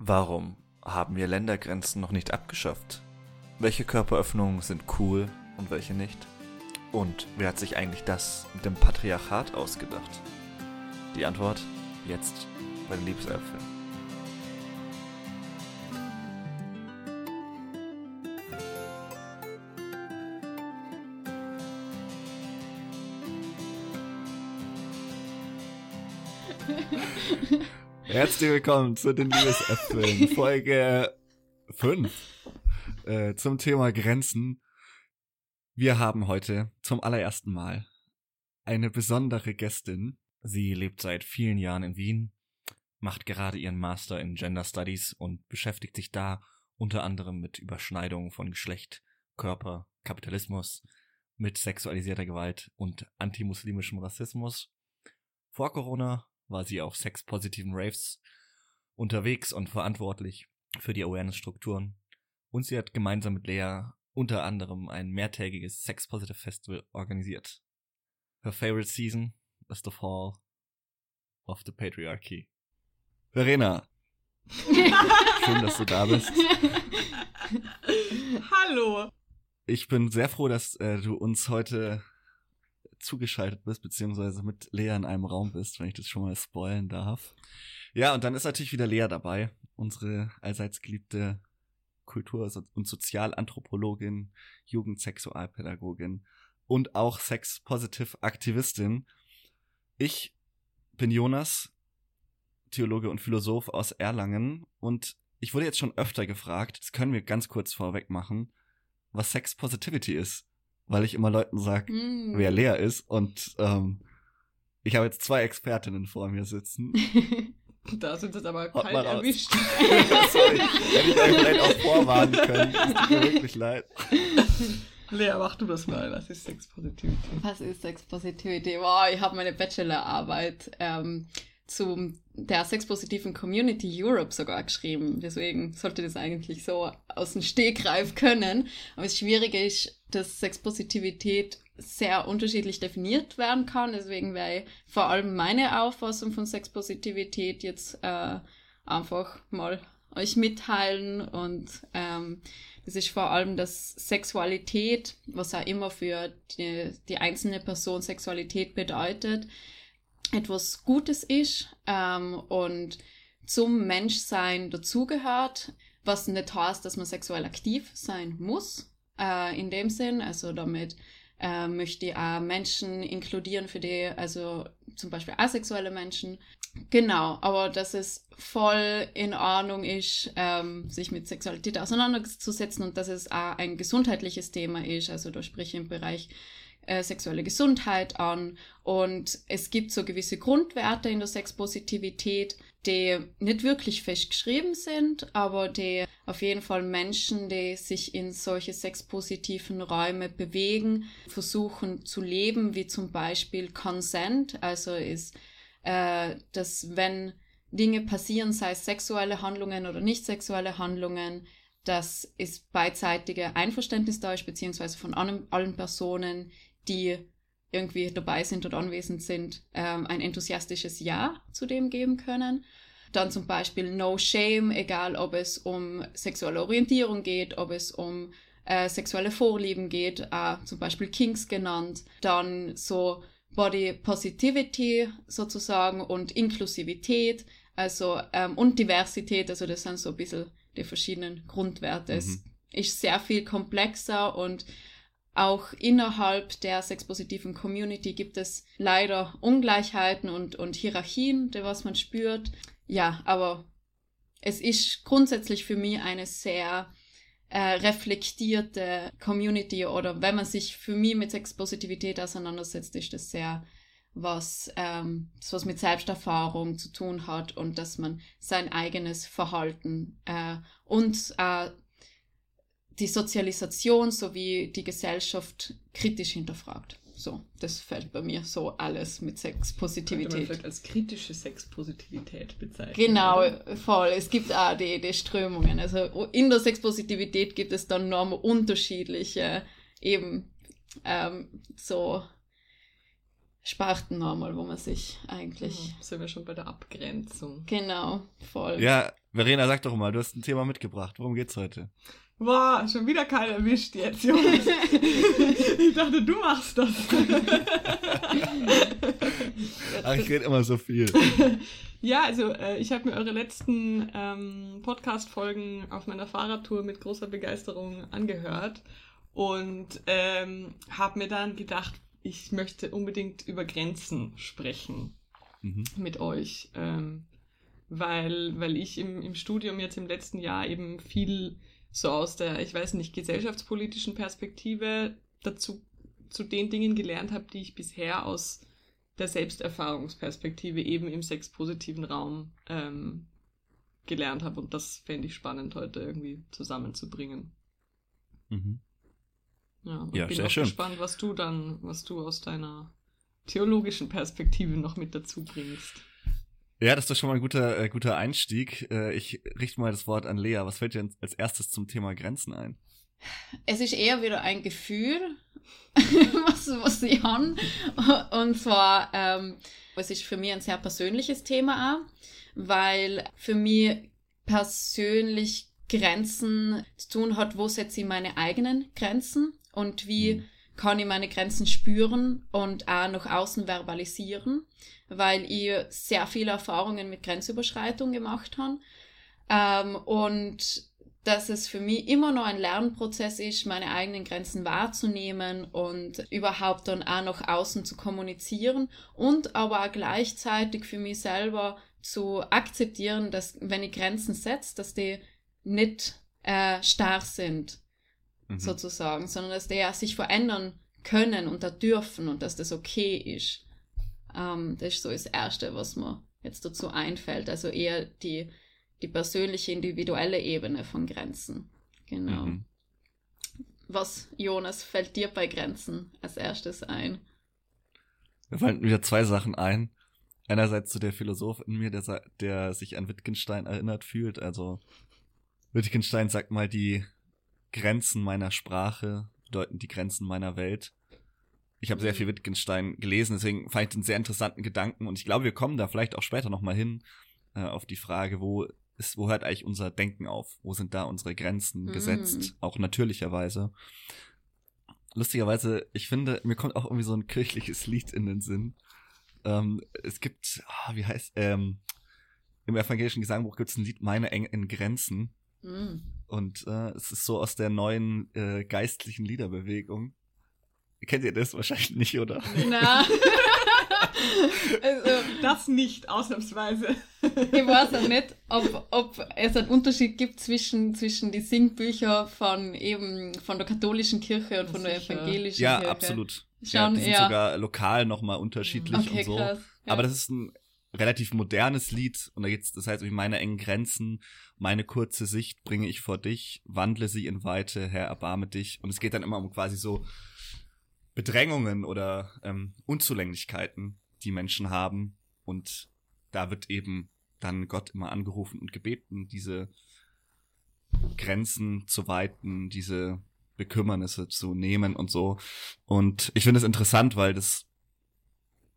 Warum haben wir Ländergrenzen noch nicht abgeschafft? Welche Körperöffnungen sind cool und welche nicht? Und wer hat sich eigentlich das mit dem Patriarchat ausgedacht? Die Antwort jetzt bei den Liebesäpfeln. Herzlich willkommen zu den Liebesäpfeln, Folge 5 äh, zum Thema Grenzen. Wir haben heute zum allerersten Mal eine besondere Gästin. Sie lebt seit vielen Jahren in Wien, macht gerade ihren Master in Gender Studies und beschäftigt sich da unter anderem mit Überschneidungen von Geschlecht, Körper, Kapitalismus, mit sexualisierter Gewalt und antimuslimischem Rassismus. Vor Corona war sie auf sexpositiven Raves unterwegs und verantwortlich für die Awareness-Strukturen. Und sie hat gemeinsam mit Lea unter anderem ein mehrtägiges Sex-Positive Festival organisiert. Her favorite season is the fall of the patriarchy. Verena. Schön, dass du da bist. Hallo. Ich bin sehr froh, dass äh, du uns heute zugeschaltet bist, beziehungsweise mit Lea in einem Raum bist, wenn ich das schon mal spoilen darf. Ja, und dann ist natürlich wieder Lea dabei, unsere allseits geliebte Kultur- und Sozialanthropologin, Jugendsexualpädagogin und auch Sex-Positive-Aktivistin. Ich bin Jonas, Theologe und Philosoph aus Erlangen und ich wurde jetzt schon öfter gefragt, das können wir ganz kurz vorweg machen, was Sex Positivity ist weil ich immer Leuten sage, mm. wer leer ist. Und ähm, ich habe jetzt zwei Expertinnen vor mir sitzen. da sind es aber kalt erwischt. Sorry, hätte ich euch vielleicht auch vorwarnen können. Es tut mir wirklich leid. Lea, mach du das mal. Was ist Sex Positivity? Was ist Sex Positivity? Wow, ich habe meine Bachelorarbeit ähm, zu der sexpositiven Community Europe sogar geschrieben. Deswegen sollte das eigentlich so aus dem Stegreif können. Aber das Schwierige ist, dass Sexpositivität sehr unterschiedlich definiert werden kann. Deswegen wäre vor allem meine Auffassung von Sexpositivität jetzt äh, einfach mal euch mitteilen und ähm, das ist vor allem, dass Sexualität, was auch immer für die, die einzelne Person Sexualität bedeutet, etwas Gutes ist ähm, und zum Menschsein dazugehört, was nicht heißt, dass man sexuell aktiv sein muss, äh, in dem Sinn. Also damit äh, möchte ich auch Menschen inkludieren, für die, also zum Beispiel asexuelle Menschen. Genau, aber dass es voll in Ordnung ist, ähm, sich mit Sexualität auseinanderzusetzen und dass es auch ein gesundheitliches Thema ist. Also da sprich ich im Bereich äh, sexuelle Gesundheit an. Und es gibt so gewisse Grundwerte in der Sexpositivität, die nicht wirklich festgeschrieben sind, aber die auf jeden Fall Menschen, die sich in solche sexpositiven Räume bewegen, versuchen zu leben, wie zum Beispiel Consent, also ist, äh, dass wenn Dinge passieren, sei es sexuelle Handlungen oder nicht sexuelle Handlungen, dass es beidseitige Einverständnis da ist, beziehungsweise von allen, allen Personen, die irgendwie dabei sind und anwesend sind, ähm, ein enthusiastisches Ja zu dem geben können. Dann zum Beispiel No Shame, egal ob es um sexuelle Orientierung geht, ob es um äh, sexuelle Vorlieben geht, äh, zum Beispiel Kings genannt. Dann so Body Positivity sozusagen und Inklusivität, also ähm, und Diversität, also das sind so ein bisschen die verschiedenen Grundwerte. Mhm. Es ist sehr viel komplexer und auch innerhalb der sexpositiven Community gibt es leider Ungleichheiten und, und Hierarchien, die was man spürt. Ja, aber es ist grundsätzlich für mich eine sehr äh, reflektierte Community oder wenn man sich für mich mit Sexpositivität auseinandersetzt, ist das sehr was, ähm, was mit Selbsterfahrung zu tun hat und dass man sein eigenes Verhalten äh, und äh, die Sozialisation sowie die Gesellschaft kritisch hinterfragt. So, das fällt bei mir so alles mit Sexpositivität. Könnte man vielleicht als kritische Sexpositivität bezeichnen. Genau, oder? voll. Es gibt auch die, die Strömungen. Also in der Sexpositivität gibt es dann enorm unterschiedliche eben ähm, so Sparten nochmal, wo man sich eigentlich. Mhm, sind wir schon bei der Abgrenzung. Genau, voll. Ja, Verena, sag doch mal, du hast ein Thema mitgebracht. Worum geht's heute? Boah, schon wieder keiner erwischt jetzt, Jungs. ich dachte, du machst das. Ach, ich rede immer so viel. Ja, also äh, ich habe mir eure letzten ähm, Podcast-Folgen auf meiner Fahrradtour mit großer Begeisterung angehört und ähm, habe mir dann gedacht, ich möchte unbedingt über Grenzen sprechen Mhm. mit euch, ähm, weil, weil ich im, im Studium jetzt im letzten Jahr eben viel so aus der, ich weiß nicht, gesellschaftspolitischen Perspektive dazu zu den Dingen gelernt habe, die ich bisher aus der Selbsterfahrungsperspektive eben im sexpositiven Raum ähm, gelernt habe. Und das fände ich spannend, heute irgendwie zusammenzubringen. Mhm. Ja, und Ja, bin auch schön. gespannt, was du dann, was du aus deiner theologischen Perspektive noch mit dazu bringst. Ja, das ist doch schon mal ein guter, äh, guter Einstieg. Äh, ich richte mal das Wort an Lea. Was fällt dir als erstes zum Thema Grenzen ein? Es ist eher wieder ein Gefühl, was, was ich habe. Und zwar, ähm, es ist für mich ein sehr persönliches Thema auch, weil für mich persönlich Grenzen zu tun hat, wo setze ich meine eigenen Grenzen und wie Mhm. Kann ich meine Grenzen spüren und auch nach außen verbalisieren, weil ich sehr viele Erfahrungen mit Grenzüberschreitung gemacht habe. Ähm, und dass es für mich immer noch ein Lernprozess ist, meine eigenen Grenzen wahrzunehmen und überhaupt dann auch nach außen zu kommunizieren und aber auch gleichzeitig für mich selber zu akzeptieren, dass wenn ich Grenzen setze, dass die nicht äh, starr sind, Mhm. sozusagen, sondern dass die ja sich verändern können und da dürfen und dass das okay ist. Ähm, das ist so das Erste, was mir jetzt dazu einfällt. Also eher die, die persönliche, individuelle Ebene von Grenzen. Genau. Mhm. Was, Jonas, fällt dir bei Grenzen als erstes ein? Mir fallen wieder zwei Sachen ein. Einerseits so der Philosoph in mir, der, der sich an Wittgenstein erinnert fühlt. Also Wittgenstein sagt mal, die Grenzen meiner Sprache bedeuten die Grenzen meiner Welt. Ich habe sehr Mhm. viel Wittgenstein gelesen, deswegen fand ich den sehr interessanten Gedanken und ich glaube, wir kommen da vielleicht auch später nochmal hin äh, auf die Frage, wo ist, wo hört eigentlich unser Denken auf? Wo sind da unsere Grenzen Mhm. gesetzt? Auch natürlicherweise. Lustigerweise, ich finde, mir kommt auch irgendwie so ein kirchliches Lied in den Sinn. Ähm, es gibt, ah, wie heißt, ähm, im evangelischen Gesangbuch gibt es ein Lied Meine engen Grenzen. Mm. Und äh, es ist so aus der neuen äh, geistlichen Liederbewegung. Kennt ihr das wahrscheinlich nicht, oder? Na. also, Das nicht, ausnahmsweise. ich weiß auch nicht, ob, ob es einen Unterschied gibt zwischen, zwischen die Singbücher von eben von der katholischen Kirche und von der evangelischen Ja, Kirche. absolut. ja, Schon, die sind ja. sogar lokal nochmal unterschiedlich Okay, und so. krass. Ja. Aber das ist ein relativ modernes Lied und da geht's, das heißt, meine engen Grenzen, meine kurze Sicht bringe ich vor dich, wandle sie in Weite, Herr, erbarme dich. Und es geht dann immer um quasi so Bedrängungen oder ähm, Unzulänglichkeiten, die Menschen haben. Und da wird eben dann Gott immer angerufen und gebeten, diese Grenzen zu weiten, diese Bekümmernisse zu nehmen und so. Und ich finde es interessant, weil das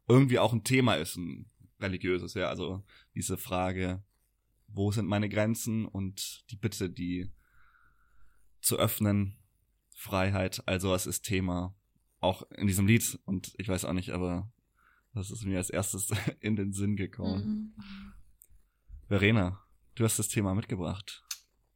irgendwie auch ein Thema ist, ein religiöses, ja. Also diese Frage, wo sind meine Grenzen und die Bitte, die zu öffnen, Freiheit, also was ist Thema auch in diesem Lied und ich weiß auch nicht, aber das ist mir als erstes in den Sinn gekommen. Mhm. Verena, du hast das Thema mitgebracht.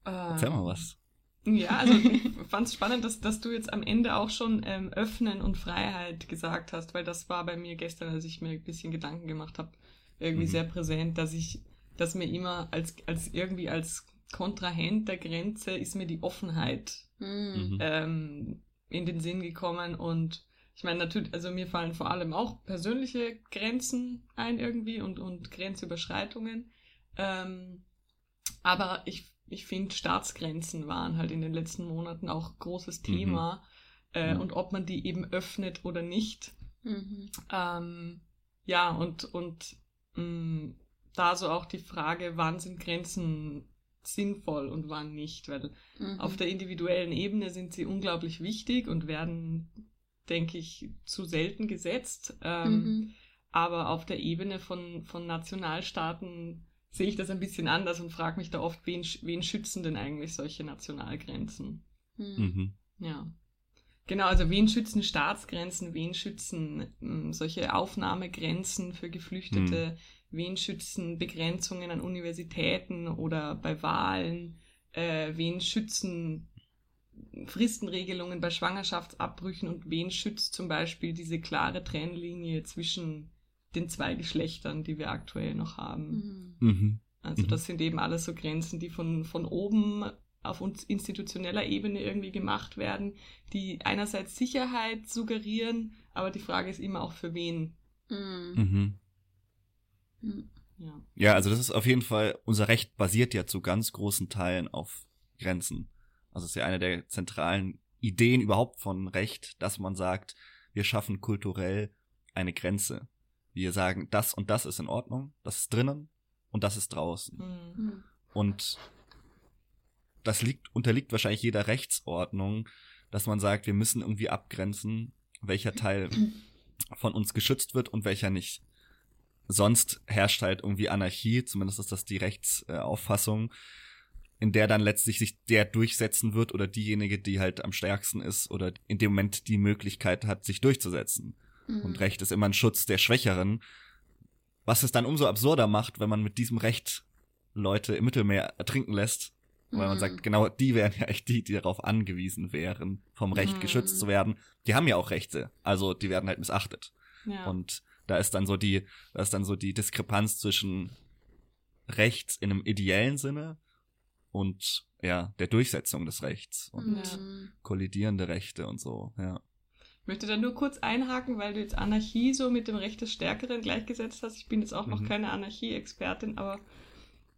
Erzähl Ähm, mal was. Ja, also ich fand es spannend, dass, dass du jetzt am Ende auch schon ähm, Öffnen und Freiheit gesagt hast, weil das war bei mir gestern, als ich mir ein bisschen Gedanken gemacht habe, irgendwie Mhm. sehr präsent, dass ich, dass mir immer als, als irgendwie als Kontrahent der Grenze ist mir die Offenheit Mhm. Mhm. ähm, in den Sinn gekommen und ich meine natürlich, also mir fallen vor allem auch persönliche Grenzen ein irgendwie und, und Grenzüberschreitungen. Ähm, aber ich, ich finde, Staatsgrenzen waren halt in den letzten Monaten auch großes Thema. Äh, Mhm. Und ob man die eben öffnet oder nicht. Mhm. Ähm, ja, und, und da so auch die Frage, wann sind Grenzen sinnvoll und wann nicht, weil Mhm. auf der individuellen Ebene sind sie unglaublich wichtig und werden denke ich, zu selten gesetzt. Ähm, mhm. Aber auf der Ebene von, von Nationalstaaten sehe ich das ein bisschen anders und frage mich da oft, wen, wen schützen denn eigentlich solche Nationalgrenzen? Mhm. mhm. Ja. Genau, also wen schützen Staatsgrenzen, wen schützen ähm, solche Aufnahmegrenzen für Geflüchtete, mhm. wen schützen Begrenzungen an Universitäten oder bei Wahlen, äh, wen schützen Fristenregelungen bei Schwangerschaftsabbrüchen und wen schützt zum Beispiel diese klare Trennlinie zwischen den zwei Geschlechtern, die wir aktuell noch haben. Mhm. mhm. Also mhm. das sind eben alles so Grenzen, die von, von oben auf uns institutioneller Ebene irgendwie gemacht werden, die einerseits Sicherheit suggerieren, aber die Frage ist immer auch für wen. Mhm. Mhm. Ja. ja, also das ist auf jeden Fall, unser Recht basiert ja zu ganz großen Teilen auf Grenzen. Also es ist ja eine der zentralen Ideen überhaupt von Recht, dass man sagt, wir schaffen kulturell eine Grenze. Wir sagen, das und das ist in Ordnung, das ist drinnen und das ist draußen. Mhm. Und das liegt, unterliegt wahrscheinlich jeder Rechtsordnung, dass man sagt, wir müssen irgendwie abgrenzen, welcher Teil von uns geschützt wird und welcher nicht. Sonst herrscht halt irgendwie Anarchie, zumindest ist das die Rechtsauffassung, in der dann letztlich sich der durchsetzen wird oder diejenige, die halt am stärksten ist oder in dem Moment die Möglichkeit hat, sich durchzusetzen. Mhm. Und Recht ist immer ein Schutz der Schwächeren, was es dann umso absurder macht, wenn man mit diesem Recht Leute im Mittelmeer ertrinken lässt, weil man sagt, mhm. genau die wären ja echt die, die darauf angewiesen wären, vom Recht mhm. geschützt zu werden. Die haben ja auch Rechte, also die werden halt missachtet. Ja. Und da ist dann so die, da ist dann so die Diskrepanz zwischen Recht in einem ideellen Sinne und ja, der Durchsetzung des Rechts und ja. kollidierende Rechte und so, ja. Ich möchte da nur kurz einhaken, weil du jetzt Anarchie so mit dem Recht des Stärkeren gleichgesetzt hast. Ich bin jetzt auch mhm. noch keine Anarchie-Expertin, aber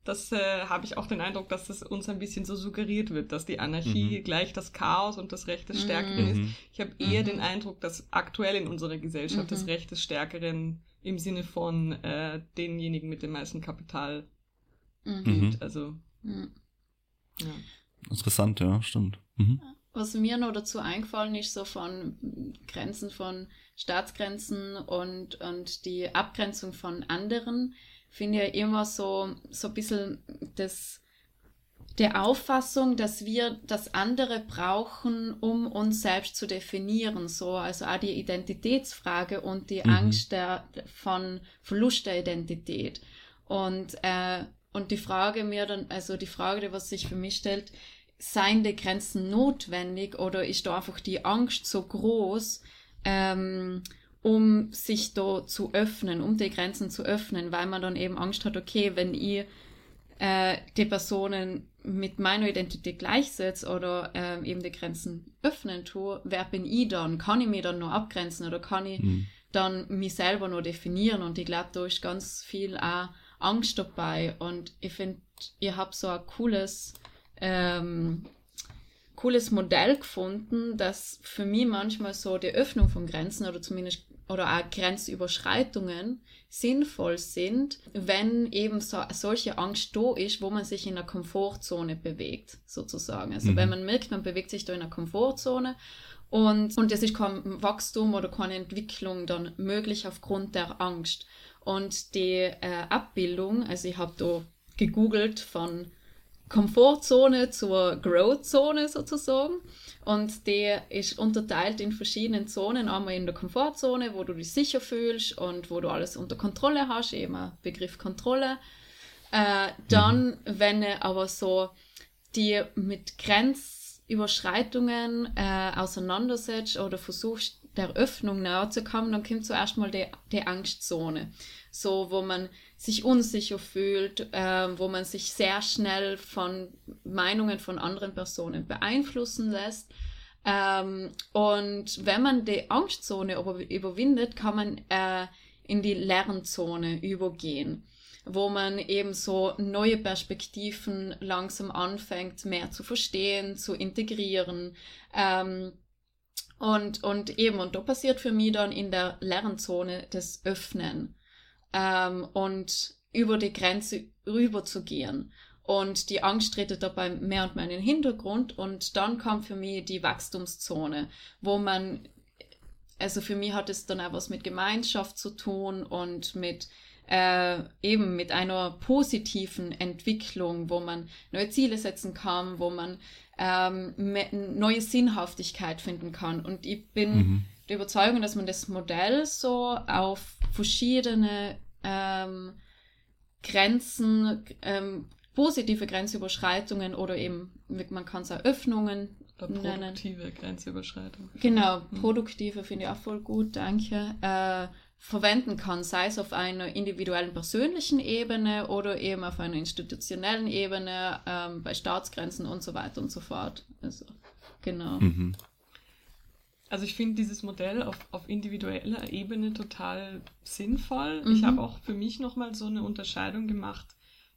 das äh, habe ich auch den Eindruck, dass das uns ein bisschen so suggeriert wird, dass die Anarchie mhm. gleich das Chaos und das Recht des Stärkeren mhm. ist. Ich habe eher mhm. den Eindruck, dass aktuell in unserer Gesellschaft das mhm. Recht des Stärkeren im Sinne von äh, denjenigen mit dem meisten Kapital mhm. gilt. Also ja. Interessant, ja, stimmt. Was mir noch dazu eingefallen ist, so von Grenzen von Staatsgrenzen und, und die Abgrenzung von anderen, finde ich immer so, so ein bisschen das, der Auffassung, dass wir das andere brauchen, um uns selbst zu definieren. So, also auch die Identitätsfrage und die mhm. Angst der, von Verlust der Identität. Und, äh, und die Frage mir dann, also die Frage, was sich für mich stellt, seien die Grenzen notwendig oder ist da einfach die Angst so groß, ähm, um sich da zu öffnen, um die Grenzen zu öffnen, weil man dann eben Angst hat, okay, wenn ich äh, die Personen mit meiner Identität gleichsetze oder äh, eben die Grenzen öffnen tue, wer bin ich dann? Kann ich mich dann noch abgrenzen oder kann ich mhm. dann mich selber noch definieren? Und ich glaube, da ist ganz viel auch Angst dabei und ich finde, ihr habt so ein cooles ähm, cooles Modell gefunden, das für mich manchmal so die Öffnung von Grenzen oder zumindest oder auch Grenzüberschreitungen sinnvoll sind, wenn eben so, solche Angst da ist, wo man sich in der Komfortzone bewegt, sozusagen. Also mhm. wenn man merkt, man bewegt sich da in einer Komfortzone und, und es ist kein Wachstum oder keine Entwicklung dann möglich aufgrund der Angst. Und die äh, Abbildung, also ich habe da gegoogelt von Komfortzone zur Growth-Zone sozusagen. Und die ist unterteilt in verschiedenen Zonen. Einmal in der Komfortzone, wo du dich sicher fühlst und wo du alles unter Kontrolle hast, eben Begriff Kontrolle. Äh, dann, mhm. wenn du aber so die mit Grenzüberschreitungen äh, auseinandersetzt oder versuchst, der Öffnung näher zu kommen, dann kommt zuerst mal die, die Angstzone. So, wo man sich unsicher fühlt, äh, wo man sich sehr schnell von Meinungen von anderen Personen beeinflussen lässt. Ähm, und wenn man die Angstzone überwindet, kann man äh, in die Lernzone übergehen, wo man eben so neue Perspektiven langsam anfängt, mehr zu verstehen, zu integrieren. Ähm, und, und eben, und da passiert für mich dann in der Lernzone das Öffnen ähm, und über die Grenze rüber zu gehen. Und die Angst tritt dabei mehr und mehr in den Hintergrund. Und dann kommt für mich die Wachstumszone, wo man also für mich hat es dann auch was mit Gemeinschaft zu tun und mit äh, eben mit einer positiven Entwicklung, wo man neue Ziele setzen kann, wo man ähm, neue Sinnhaftigkeit finden kann. Und ich bin mhm. Der Überzeugung, dass man das Modell so auf verschiedene ähm, Grenzen, ähm, positive Grenzüberschreitungen oder eben, man kann es Eröffnungen oder produktive nennen. Grenzüberschreitung. Genau, mhm. produktive finde ich auch voll gut, danke. Äh, verwenden kann, sei es auf einer individuellen persönlichen Ebene oder eben auf einer institutionellen Ebene, ähm, bei Staatsgrenzen und so weiter und so fort. Also, genau. Mhm. Also ich finde dieses Modell auf, auf individueller Ebene total sinnvoll. Mhm. Ich habe auch für mich nochmal so eine Unterscheidung gemacht,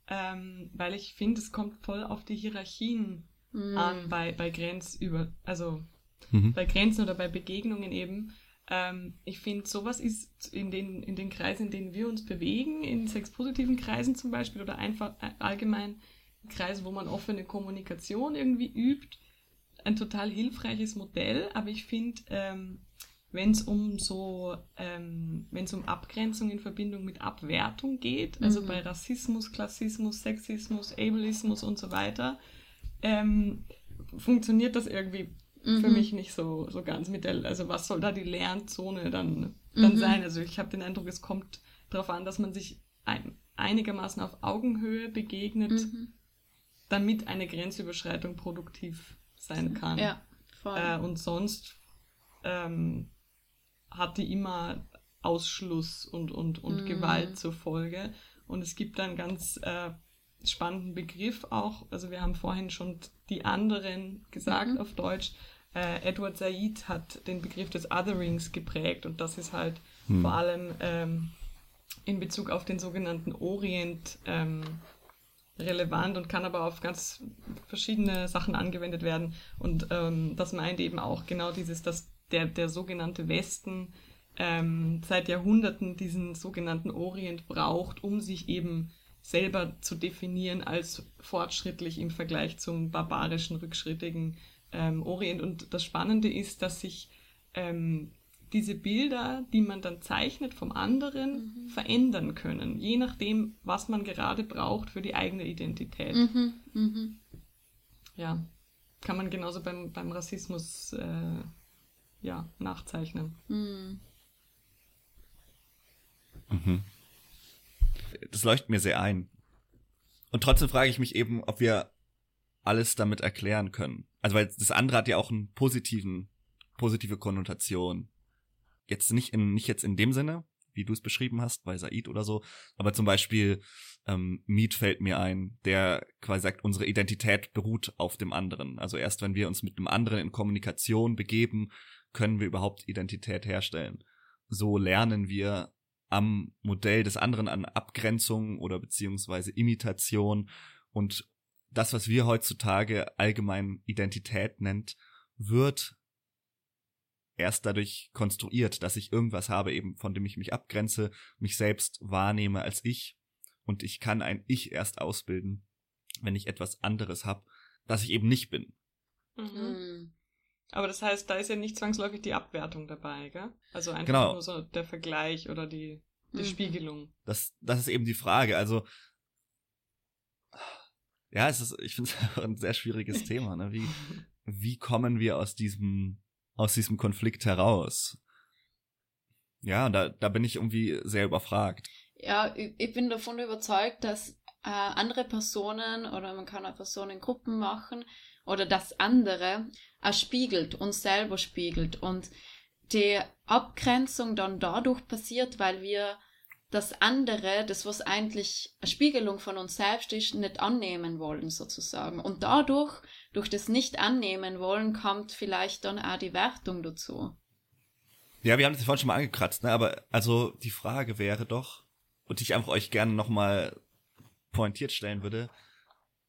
ähm, weil ich finde, es kommt voll auf die Hierarchien mhm. an bei, bei Grenzüber, also mhm. bei Grenzen oder bei Begegnungen eben. Ähm, ich finde, sowas ist in den, in den Kreisen, in denen wir uns bewegen, in sexpositiven Kreisen zum Beispiel oder einfach äh, allgemein Kreisen, wo man offene Kommunikation irgendwie übt, ein total hilfreiches Modell. Aber ich finde, ähm, wenn es um so, ähm, wenn es um Abgrenzung in Verbindung mit Abwertung geht, also mhm. bei Rassismus, Klassismus, Sexismus, Ableismus und so weiter, ähm, funktioniert das irgendwie mhm. für mich nicht so, so ganz mit der, also was soll da die Lernzone dann, dann mhm. sein? Also ich habe den Eindruck, es kommt darauf an, dass man sich ein, einigermaßen auf Augenhöhe begegnet, mhm. damit eine Grenzüberschreitung produktiv sein kann. Ja, voll. Äh, und sonst ähm, hat die immer Ausschluss und, und, und mhm. Gewalt zur Folge. Und es gibt einen ganz äh, spannenden Begriff auch. Also wir haben vorhin schon die anderen gesagt mhm. auf Deutsch. Äh, Edward Said hat den Begriff des Otherings geprägt und das ist halt mhm. vor allem ähm, in Bezug auf den sogenannten Orient ähm, relevant und kann aber auf ganz verschiedene Sachen angewendet werden. Und ähm, das meint eben auch genau dieses, dass der, der sogenannte Westen ähm, seit Jahrhunderten diesen sogenannten Orient braucht, um sich eben selber zu definieren als fortschrittlich im Vergleich zum barbarischen, rückschrittigen ähm, Orient. Und das Spannende ist, dass sich ähm, diese Bilder, die man dann zeichnet vom anderen, mhm. verändern können, je nachdem, was man gerade braucht für die eigene Identität. Mhm. Mhm. Ja, kann man genauso beim, beim Rassismus äh, ja, nachzeichnen. Mhm. mhm. Das leuchtet mir sehr ein. Und trotzdem frage ich mich eben, ob wir alles damit erklären können. Also weil das andere hat ja auch einen positiven, positive Konnotation. Jetzt nicht in, nicht jetzt in dem Sinne, wie du es beschrieben hast, bei Said oder so, aber zum Beispiel ähm, Mead fällt mir ein, der quasi sagt, unsere Identität beruht auf dem anderen. Also erst wenn wir uns mit dem anderen in Kommunikation begeben, können wir überhaupt Identität herstellen. So lernen wir am Modell des anderen an Abgrenzung oder beziehungsweise Imitation und das, was wir heutzutage allgemein Identität nennt, wird erst dadurch konstruiert, dass ich irgendwas habe, eben von dem ich mich abgrenze, mich selbst wahrnehme als ich und ich kann ein Ich erst ausbilden, wenn ich etwas anderes habe, das ich eben nicht bin. Mhm. Hm. Aber das heißt, da ist ja nicht zwangsläufig die Abwertung dabei, gell? Also einfach genau. nur so der Vergleich oder die, die mhm. Spiegelung. Das, das ist eben die Frage. Also ja, es ist, ich finde es ein sehr schwieriges Thema. Ne? Wie, wie kommen wir aus diesem, aus diesem Konflikt heraus? Ja, da, da bin ich irgendwie sehr überfragt. Ja, ich bin davon überzeugt, dass äh, andere Personen oder man kann auch Personengruppen machen oder das andere äh, spiegelt, uns selber spiegelt und die Abgrenzung dann dadurch passiert, weil wir das andere, das was eigentlich eine Spiegelung von uns selbst ist, nicht annehmen wollen sozusagen. Und dadurch, durch das nicht annehmen wollen, kommt vielleicht dann auch die Wertung dazu. Ja, wir haben das vorhin schon mal angekratzt, ne? aber also die Frage wäre doch, und ich einfach euch gerne nochmal pointiert stellen würde,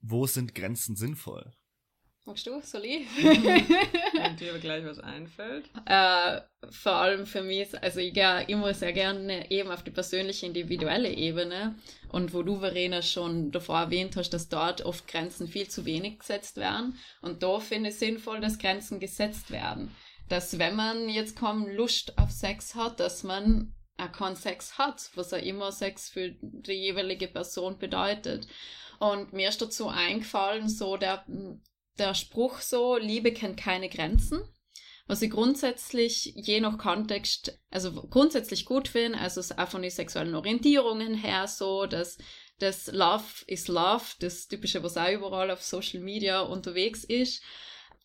wo sind Grenzen sinnvoll? Magst du, soll ich? Wenn dir gleich was einfällt. Äh, vor allem für mich, also ich gehe immer sehr gerne eben auf die persönliche, individuelle Ebene. Und wo du, Verena, schon davor erwähnt hast, dass dort oft Grenzen viel zu wenig gesetzt werden. Und da finde ich sinnvoll, dass Grenzen gesetzt werden. dass wenn man jetzt kaum Lust auf Sex hat, dass man auch keinen Sex hat, was auch immer Sex für die jeweilige Person bedeutet. Und mir ist dazu eingefallen, so der, der Spruch so, Liebe kennt keine Grenzen was ich grundsätzlich je nach Kontext, also grundsätzlich gut finde, also auch von den sexuellen Orientierungen her so, dass das Love is Love, das typische, was auch überall auf Social Media unterwegs ist,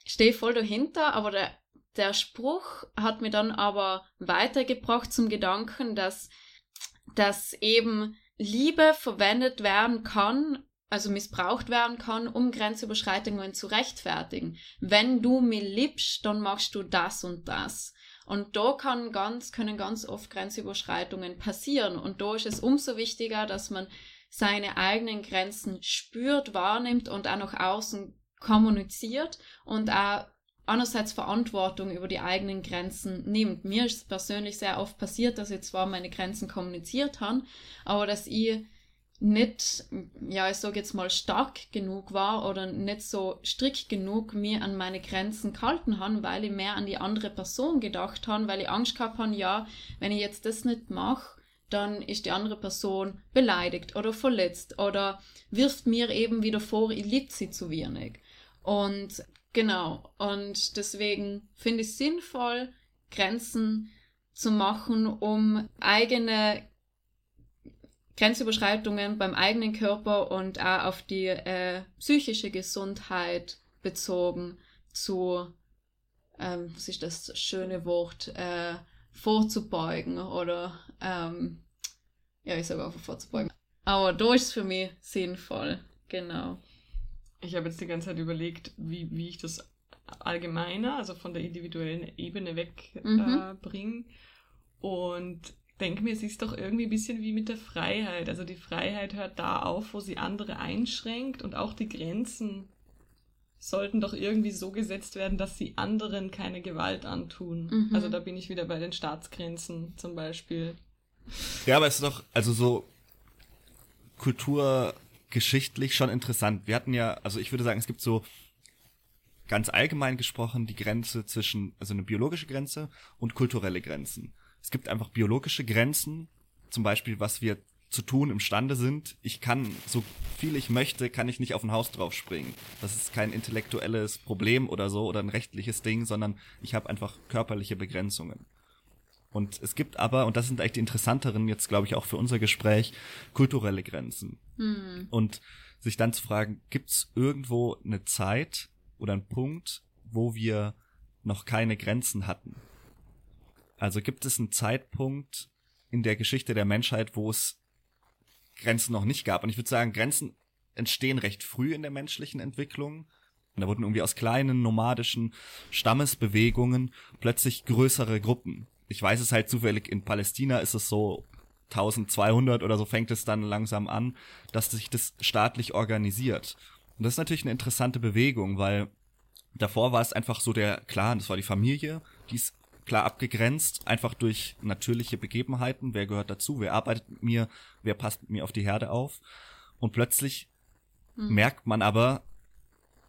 stehe voll dahinter, aber der, der Spruch hat mir dann aber weitergebracht zum Gedanken, dass, dass eben Liebe verwendet werden kann, also missbraucht werden kann, um Grenzüberschreitungen zu rechtfertigen. Wenn du mich liebst, dann machst du das und das. Und da kann ganz, können ganz oft Grenzüberschreitungen passieren. Und da ist es umso wichtiger, dass man seine eigenen Grenzen spürt, wahrnimmt und auch nach außen kommuniziert und auch einerseits Verantwortung über die eigenen Grenzen nimmt. Mir ist es persönlich sehr oft passiert, dass ich zwar meine Grenzen kommuniziert habe, aber dass ich nicht, ja, ich sage jetzt mal, stark genug war oder nicht so strikt genug mir an meine Grenzen gehalten habe, weil ich mehr an die andere Person gedacht habe, weil ich Angst gehabt habe, ja, wenn ich jetzt das nicht mache, dann ist die andere Person beleidigt oder verletzt oder wirft mir eben wieder vor, ich liebe sie zu wenig. Und genau, und deswegen finde ich es sinnvoll, Grenzen zu machen, um eigene Grenzüberschreitungen beim eigenen Körper und auch auf die äh, psychische Gesundheit bezogen zu, ähm, was ist das schöne Wort, äh, vorzubeugen oder, ähm, ja, ich sage einfach vorzubeugen. Aber da ist es für mich sinnvoll, genau. Ich habe jetzt die ganze Zeit überlegt, wie, wie ich das allgemeiner, also von der individuellen Ebene wegbringe. Mhm. Äh, und denke mir, es ist doch irgendwie ein bisschen wie mit der Freiheit. Also die Freiheit hört da auf, wo sie andere einschränkt und auch die Grenzen sollten doch irgendwie so gesetzt werden, dass sie anderen keine Gewalt antun. Mhm. Also da bin ich wieder bei den Staatsgrenzen zum Beispiel. Ja, aber es ist doch, also so kulturgeschichtlich schon interessant. Wir hatten ja, also ich würde sagen, es gibt so ganz allgemein gesprochen die Grenze zwischen, also eine biologische Grenze und kulturelle Grenzen es gibt einfach biologische Grenzen, zum Beispiel, was wir zu tun imstande sind. Ich kann, so viel ich möchte, kann ich nicht auf ein Haus drauf springen. Das ist kein intellektuelles Problem oder so oder ein rechtliches Ding, sondern ich habe einfach körperliche Begrenzungen. Und es gibt aber, und das sind eigentlich die interessanteren jetzt, glaube ich, auch für unser Gespräch, kulturelle Grenzen. Hm. Und sich dann zu fragen, gibt es irgendwo eine Zeit oder einen Punkt, wo wir noch keine Grenzen hatten? Also gibt es einen Zeitpunkt in der Geschichte der Menschheit, wo es Grenzen noch nicht gab. Und ich würde sagen, Grenzen entstehen recht früh in der menschlichen Entwicklung. Und da wurden irgendwie aus kleinen nomadischen Stammesbewegungen plötzlich größere Gruppen. Ich weiß es halt zufällig, in Palästina ist es so 1200 oder so fängt es dann langsam an, dass sich das staatlich organisiert. Und das ist natürlich eine interessante Bewegung, weil davor war es einfach so der Clan, das war die Familie, die ist klar abgegrenzt, einfach durch natürliche Begebenheiten. Wer gehört dazu? Wer arbeitet mit mir? Wer passt mit mir auf die Herde auf? Und plötzlich mhm. merkt man aber,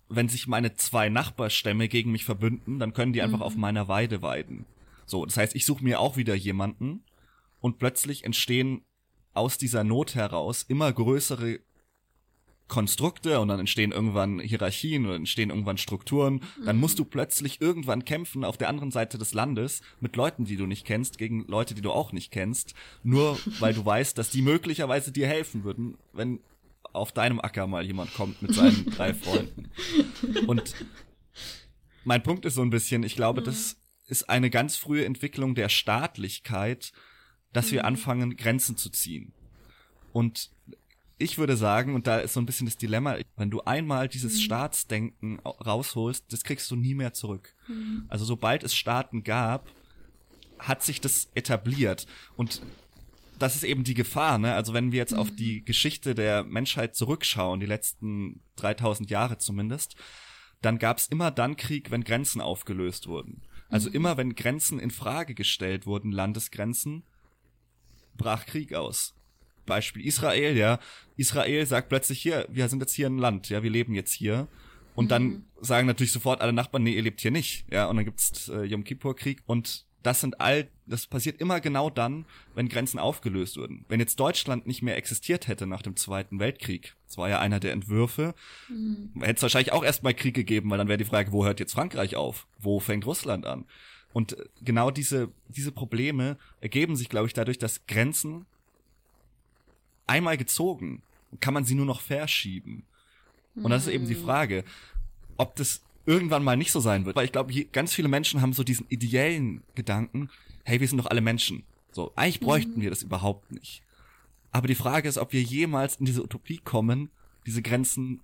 wenn sich meine zwei Nachbarstämme gegen mich verbünden, dann können die einfach mhm. auf meiner Weide weiden. So, das heißt, ich suche mir auch wieder jemanden und plötzlich entstehen aus dieser Not heraus immer größere Konstrukte und dann entstehen irgendwann Hierarchien oder entstehen irgendwann Strukturen. Dann mhm. musst du plötzlich irgendwann kämpfen auf der anderen Seite des Landes mit Leuten, die du nicht kennst, gegen Leute, die du auch nicht kennst, nur weil du weißt, dass die möglicherweise dir helfen würden, wenn auf deinem Acker mal jemand kommt mit seinen drei Freunden. Und mein Punkt ist so ein bisschen, ich glaube, mhm. das ist eine ganz frühe Entwicklung der Staatlichkeit, dass wir mhm. anfangen, Grenzen zu ziehen. Und ich würde sagen, und da ist so ein bisschen das Dilemma, wenn du einmal dieses mhm. Staatsdenken rausholst, das kriegst du nie mehr zurück. Mhm. Also sobald es Staaten gab, hat sich das etabliert. Und das ist eben die Gefahr, ne? Also wenn wir jetzt mhm. auf die Geschichte der Menschheit zurückschauen, die letzten 3000 Jahre zumindest, dann gab es immer dann Krieg, wenn Grenzen aufgelöst wurden. Also mhm. immer wenn Grenzen in Frage gestellt wurden, Landesgrenzen, brach Krieg aus. Beispiel Israel, ja. Israel sagt plötzlich hier, wir sind jetzt hier ein Land, ja, wir leben jetzt hier. Und dann sagen natürlich sofort alle Nachbarn, nee, ihr lebt hier nicht. Ja, und dann gibt's äh, Yom Kippur-Krieg und das sind all, das passiert immer genau dann, wenn Grenzen aufgelöst wurden. Wenn jetzt Deutschland nicht mehr existiert hätte nach dem Zweiten Weltkrieg, das war ja einer der Entwürfe, mhm. hätte es wahrscheinlich auch erstmal Krieg gegeben, weil dann wäre die Frage, wo hört jetzt Frankreich auf? Wo fängt Russland an? Und äh, genau diese, diese Probleme ergeben sich, glaube ich, dadurch, dass Grenzen einmal gezogen, kann man sie nur noch verschieben. Und das ist eben die mhm. Frage, ob das irgendwann mal nicht so sein wird. Weil ich glaube, ganz viele Menschen haben so diesen ideellen Gedanken, hey, wir sind doch alle Menschen. So, eigentlich bräuchten mhm. wir das überhaupt nicht. Aber die Frage ist, ob wir jemals in diese Utopie kommen, diese Grenzen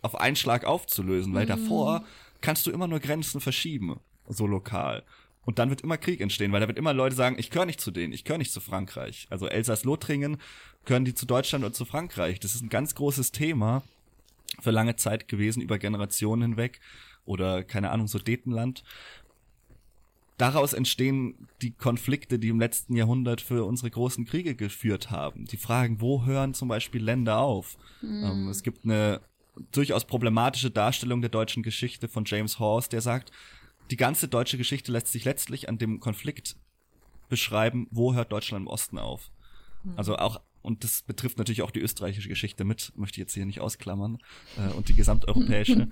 auf einen Schlag aufzulösen, weil mhm. davor kannst du immer nur Grenzen verschieben, so lokal. Und dann wird immer Krieg entstehen, weil da wird immer Leute sagen, ich gehöre nicht zu denen, ich gehöre nicht zu Frankreich. Also Elsass-Lothringen gehören die zu Deutschland oder zu Frankreich. Das ist ein ganz großes Thema für lange Zeit gewesen, über Generationen hinweg. Oder keine Ahnung, so Detenland. Daraus entstehen die Konflikte, die im letzten Jahrhundert für unsere großen Kriege geführt haben. Die Fragen, wo hören zum Beispiel Länder auf? Mhm. Ähm, es gibt eine durchaus problematische Darstellung der deutschen Geschichte von James Horst, der sagt, die ganze deutsche Geschichte lässt sich letztlich an dem Konflikt beschreiben, wo hört Deutschland im Osten auf. Mhm. Also auch, und das betrifft natürlich auch die österreichische Geschichte mit, möchte ich jetzt hier nicht ausklammern, äh, und die gesamteuropäische.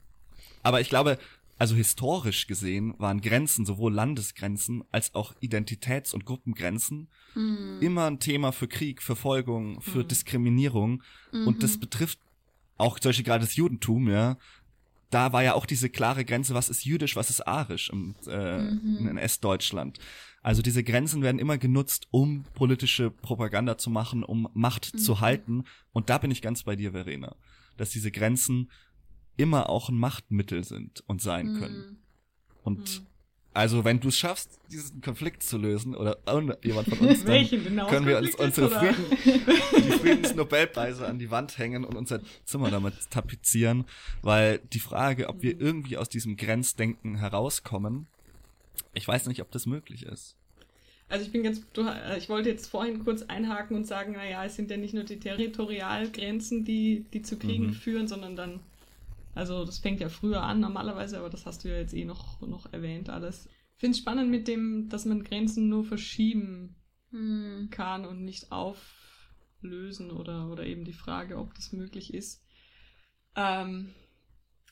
Aber ich glaube, also historisch gesehen waren Grenzen, sowohl Landesgrenzen als auch Identitäts- und Gruppengrenzen, mhm. immer ein Thema für Krieg, Verfolgung, für mhm. Diskriminierung. Mhm. Und das betrifft auch Beispiel gerade das Judentum, ja, da war ja auch diese klare Grenze, was ist jüdisch, was ist arisch im, äh, mhm. in Estdeutschland. Also diese Grenzen werden immer genutzt, um politische Propaganda zu machen, um Macht mhm. zu halten. Und da bin ich ganz bei dir, Verena, dass diese Grenzen immer auch ein Machtmittel sind und sein mhm. können. Und mhm. Also, wenn du es schaffst, diesen Konflikt zu lösen, oder jemand von uns, dann können wir uns unsere Frieden, die Friedensnobelpreise an die Wand hängen und unser Zimmer damit tapezieren, weil die Frage, ob wir irgendwie aus diesem Grenzdenken herauskommen, ich weiß nicht, ob das möglich ist. Also ich bin ganz, äh, ich wollte jetzt vorhin kurz einhaken und sagen, naja, es sind ja nicht nur die Territorialgrenzen, die, die zu Kriegen mhm. führen, sondern dann also das fängt ja früher an normalerweise, aber das hast du ja jetzt eh noch, noch erwähnt alles. Ich finde es spannend mit dem, dass man Grenzen nur verschieben hm. kann und nicht auflösen oder, oder eben die Frage, ob das möglich ist. Ähm,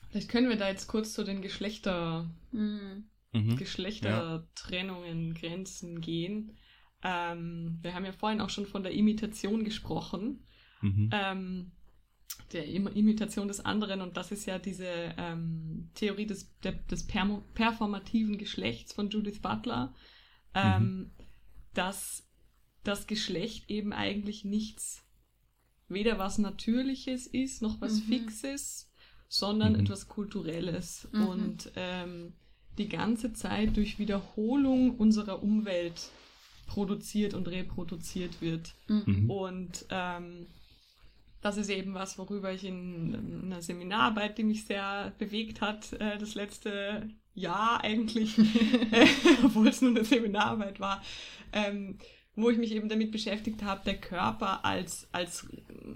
vielleicht können wir da jetzt kurz zu den Geschlechter, hm. mhm. Geschlechtertrennungen, ja. Grenzen gehen. Ähm, wir haben ja vorhin auch schon von der Imitation gesprochen. Mhm. Ähm, der Imitation des anderen und das ist ja diese ähm, Theorie des, der, des performativen Geschlechts von Judith Butler, ähm, mhm. dass das Geschlecht eben eigentlich nichts, weder was Natürliches ist, noch was mhm. Fixes, sondern mhm. etwas Kulturelles mhm. und ähm, die ganze Zeit durch Wiederholung unserer Umwelt produziert und reproduziert wird. Mhm. Und ähm, das ist eben was, worüber ich in einer Seminararbeit, die mich sehr bewegt hat, äh, das letzte Jahr eigentlich, obwohl es nur eine Seminararbeit war, ähm, wo ich mich eben damit beschäftigt habe, der Körper als, als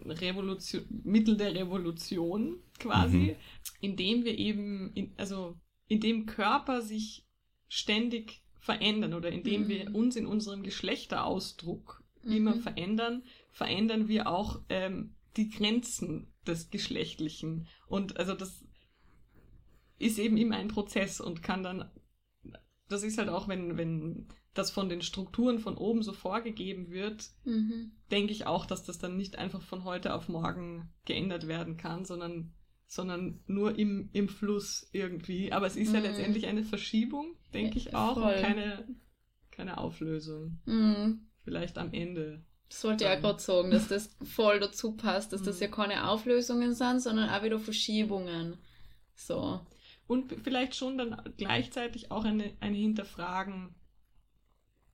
Revolution, Mittel der Revolution quasi, mhm. indem wir eben, in, also indem Körper sich ständig verändern oder indem mhm. wir uns in unserem Geschlechterausdruck mhm. immer verändern, verändern wir auch ähm, die Grenzen des Geschlechtlichen. Und also das ist eben immer ein Prozess und kann dann, das ist halt auch, wenn, wenn das von den Strukturen von oben so vorgegeben wird, mhm. denke ich auch, dass das dann nicht einfach von heute auf morgen geändert werden kann, sondern, sondern nur im, im Fluss irgendwie. Aber es ist mhm. ja letztendlich eine Verschiebung, denke ich auch, Voll. und keine, keine Auflösung. Mhm. Vielleicht am Ende. Das wollte ich ja gerade sagen, dass das voll dazu passt, dass das ja keine Auflösungen sind, sondern auch wieder Verschiebungen. So. Und vielleicht schon dann gleichzeitig auch eine, eine Hinterfragen.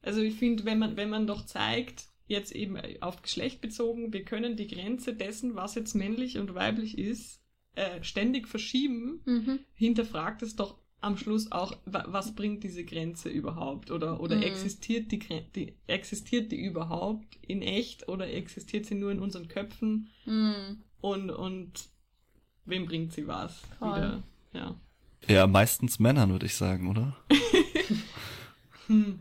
Also ich finde, wenn man, wenn man doch zeigt, jetzt eben auf Geschlecht bezogen, wir können die Grenze dessen, was jetzt männlich und weiblich ist, äh, ständig verschieben, mhm. hinterfragt es doch am Schluss auch, was bringt diese Grenze überhaupt? Oder, oder mhm. existiert, die, die, existiert die überhaupt in echt oder existiert sie nur in unseren Köpfen? Mhm. Und, und wem bringt sie was? Wieder, ja. Ja, meistens Männern, würde ich sagen, oder? Hm.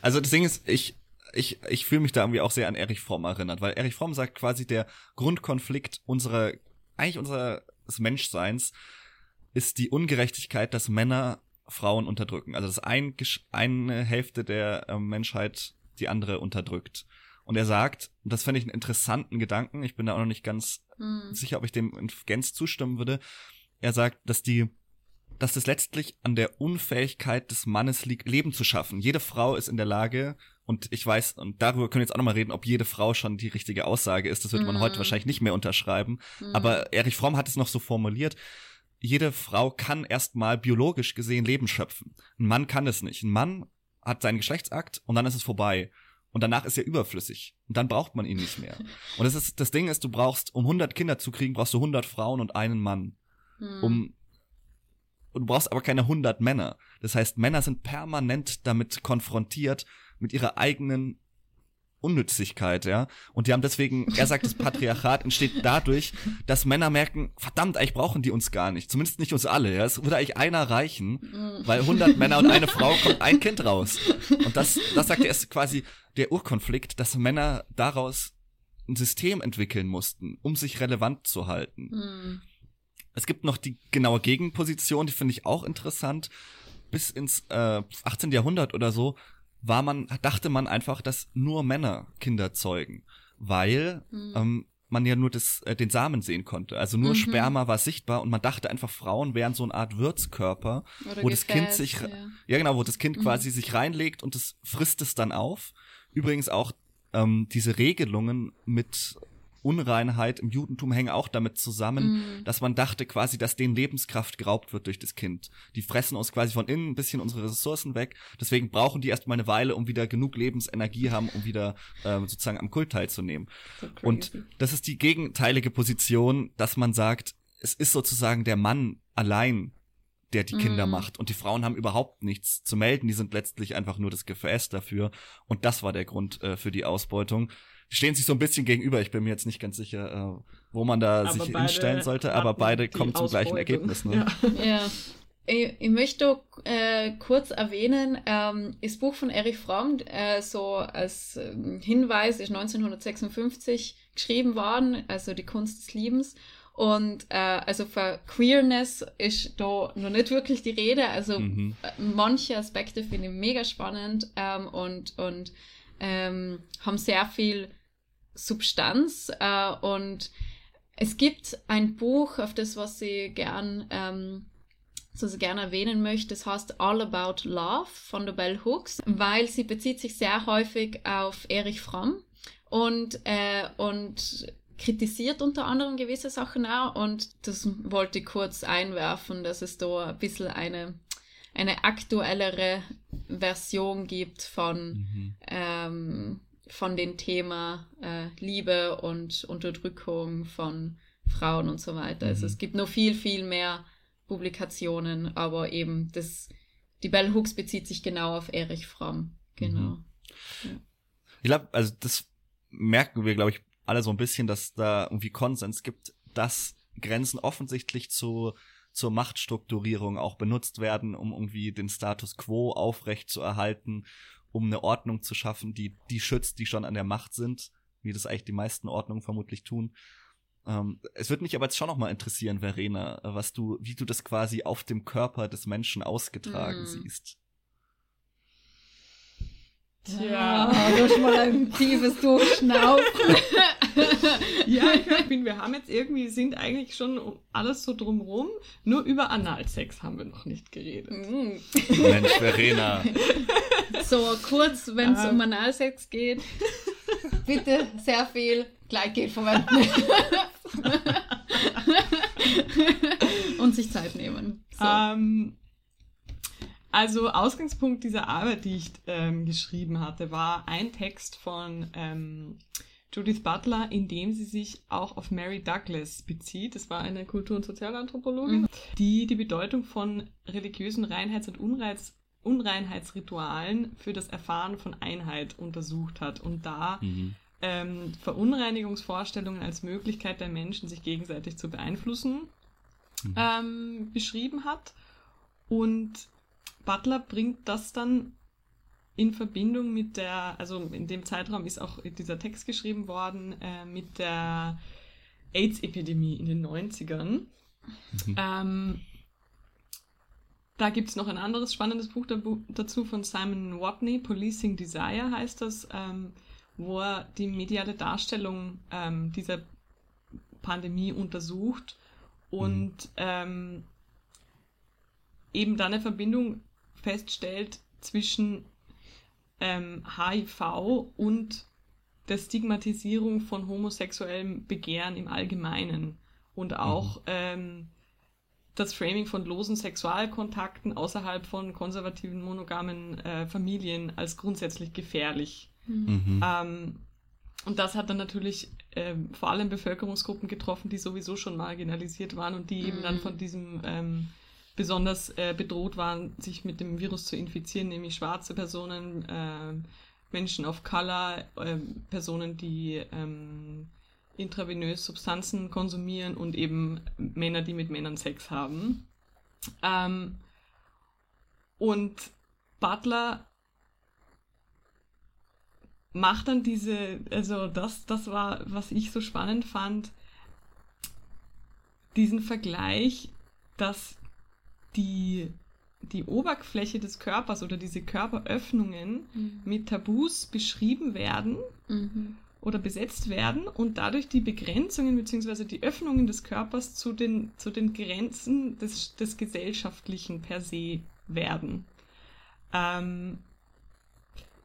Also das Ding ist, ich, ich, ich fühle mich da irgendwie auch sehr an Erich Fromm erinnert, weil Erich Fromm sagt quasi, der Grundkonflikt unserer, eigentlich unseres Menschseins ist die Ungerechtigkeit, dass Männer Frauen unterdrücken. Also dass ein, eine Hälfte der äh, Menschheit die andere unterdrückt. Und er sagt, und das fände ich einen interessanten Gedanken, ich bin da auch noch nicht ganz Hm. sicher, ob ich dem in Gänz zustimmen würde. Er sagt, dass die, dass es letztlich an der Unfähigkeit des Mannes liegt, Leben zu schaffen. Jede Frau ist in der Lage, und ich weiß, und darüber können wir jetzt auch nochmal reden, ob jede Frau schon die richtige Aussage ist. Das würde man Mhm. heute wahrscheinlich nicht mehr unterschreiben. Hm. Aber Erich Fromm hat es noch so formuliert. Jede Frau kann erstmal biologisch gesehen Leben schöpfen. Ein Mann kann es nicht. Ein Mann hat seinen Geschlechtsakt und dann ist es vorbei. Und danach ist er überflüssig. Und dann braucht man ihn nicht mehr. Und das ist, das Ding ist, du brauchst, um 100 Kinder zu kriegen, brauchst du 100 Frauen und einen Mann. Hm. Um, und du brauchst aber keine 100 Männer. Das heißt, Männer sind permanent damit konfrontiert, mit ihrer eigenen Unnützigkeit, ja. Und die haben deswegen, er sagt, das Patriarchat entsteht dadurch, dass Männer merken, verdammt, eigentlich brauchen die uns gar nicht. Zumindest nicht uns alle, ja. Es würde eigentlich einer reichen, weil 100 Männer und eine Frau kommt ein Kind raus. Und das, das sagt er, ist quasi der Urkonflikt, dass Männer daraus ein System entwickeln mussten, um sich relevant zu halten. Hm. Es gibt noch die genaue Gegenposition, die finde ich auch interessant. Bis ins äh, 18. Jahrhundert oder so war man, dachte man einfach, dass nur Männer Kinder zeugen, weil Hm. ähm, man ja nur das, äh, den Samen sehen konnte. Also nur Mhm. Sperma war sichtbar und man dachte einfach, Frauen wären so eine Art Würzkörper, Oder wo das Kind sich, ja. ja genau, wo das Kind Mhm. quasi sich reinlegt und das frisst es dann auf. Übrigens auch ähm, diese Regelungen mit Unreinheit im Judentum hängen auch damit zusammen, Hm. dass man dachte quasi, dass denen Lebenskraft geraubt wird durch das Kind. Die fressen uns quasi von innen ein bisschen unsere Ressourcen weg. Deswegen brauchen die erstmal eine Weile, um wieder genug Lebensenergie haben, um wieder ähm, sozusagen am Kult teilzunehmen. So. Und das ist die gegenteilige Position, dass man sagt, es ist sozusagen der Mann allein, der die Kinder Mhm. macht. Und die Frauen haben überhaupt nichts zu melden. Die sind letztlich einfach nur das Gefäß dafür. Und das war der Grund äh, für die Ausbeutung. Die stehen sich so ein bisschen gegenüber. Ich bin mir jetzt nicht ganz sicher, äh, wo man da Aber sich hinstellen sollte, aber beide kommen zum gleichen. Ergebnis. Ne? Ja. Ja. Ich, ich möchte äh, kurz erwähnen, ähm, das Buch von Erich Fromm, äh, so als ähm, Hinweis, ist 1956 geschrieben worden, also die Kunst des Liebens. Und äh, also für Queerness ist da noch nicht wirklich die Rede. Also Mhm. äh, manche Aspekte finde ich mega spannend ähm, und, und ähm, haben sehr viel Substanz. Äh, und es gibt ein Buch, auf das, was ich gern, ähm, sie gerne erwähnen möchte, das heißt All About Love von der Bell Hooks, weil sie bezieht sich sehr häufig auf Erich Fromm und, äh, und kritisiert unter anderem gewisse Sachen auch und das wollte ich kurz einwerfen, dass es da ein bisschen eine, eine aktuellere Version gibt von, Mhm. ähm, von dem Thema äh, Liebe und Unterdrückung von Frauen und so weiter. Also Mhm. es gibt noch viel, viel mehr Publikationen, aber eben das, die Bell Hooks bezieht sich genau auf Erich Fromm. Genau. Ich glaube, also das merken wir, glaube ich, alle so ein bisschen, dass da irgendwie Konsens gibt, dass Grenzen offensichtlich zu zur Machtstrukturierung auch benutzt werden, um irgendwie den Status quo aufrecht zu erhalten, um eine Ordnung zu schaffen, die die schützt, die schon an der Macht sind, wie das eigentlich die meisten Ordnungen vermutlich tun. Ähm, es würde mich aber jetzt schon noch mal interessieren, Verena, was du, wie du das quasi auf dem Körper des Menschen ausgetragen Mm. siehst. Tja. Ah, du hast mal ein tiefes Durchschnaufen. Ja, ich finde, wir haben jetzt irgendwie, sind eigentlich schon um alles so drumrum. Nur über Analsex haben wir noch nicht geredet. Mm. Mensch, Verena. so kurz, wenn es Ähm. um Analsex geht, bitte sehr viel Gleitgel verwenden. Und sich Zeit nehmen. So. Ähm, also Ausgangspunkt dieser Arbeit, die ich ähm, geschrieben hatte, war ein Text von ähm, Judith Butler, in dem sie sich auch auf Mary Douglas bezieht. Das war eine Kultur- und Sozialanthropologin, Mhm. die die Bedeutung von religiösen Reinheits- und Unreiz Unreinheitsritualen für das Erfahren von Einheit untersucht hat und da Mhm. ähm, Verunreinigungsvorstellungen als Möglichkeit der Menschen, sich gegenseitig zu beeinflussen, mhm. ähm, beschrieben hat. Und Butler bringt das dann in Verbindung mit der, also in dem Zeitraum ist auch dieser Text geschrieben worden, äh, mit der AIDS-Epidemie in den 90ern. Mhm. Ähm, da gibt es noch ein anderes spannendes Buch dazu von Simon Watney, Policing Desire heißt das, ähm, wo er die mediale Darstellung ähm, dieser Pandemie untersucht und mhm. ähm, eben dann eine Verbindung feststellt zwischen HIV ähm, und der Stigmatisierung von homosexuellem Begehren im Allgemeinen und auch mhm. ähm, das Framing von losen Sexualkontakten außerhalb von konservativen monogamen äh, Familien als grundsätzlich gefährlich. Mhm. Ähm, und das hat dann natürlich ähm, vor allem Bevölkerungsgruppen getroffen, die sowieso schon marginalisiert waren und die mhm. eben dann mhm. von diesem ähm, besonders äh, bedroht waren, sich mit dem Virus zu infizieren, nämlich schwarze Personen, äh, Menschen of Color, äh, Personen, die ähm, intravenös Substanzen konsumieren und eben Männer, die mit Männern Sex haben. Ähm, und Butler macht dann diese, also das, das war, was ich so spannend fand, diesen Vergleich, dass die, die Oberfläche des Körpers oder diese Körperöffnungen mhm. mit Tabus beschrieben werden mhm. oder besetzt werden und dadurch die Begrenzungen bzw. die Öffnungen des Körpers zu den, zu den Grenzen des, des Gesellschaftlichen per se werden. Ähm,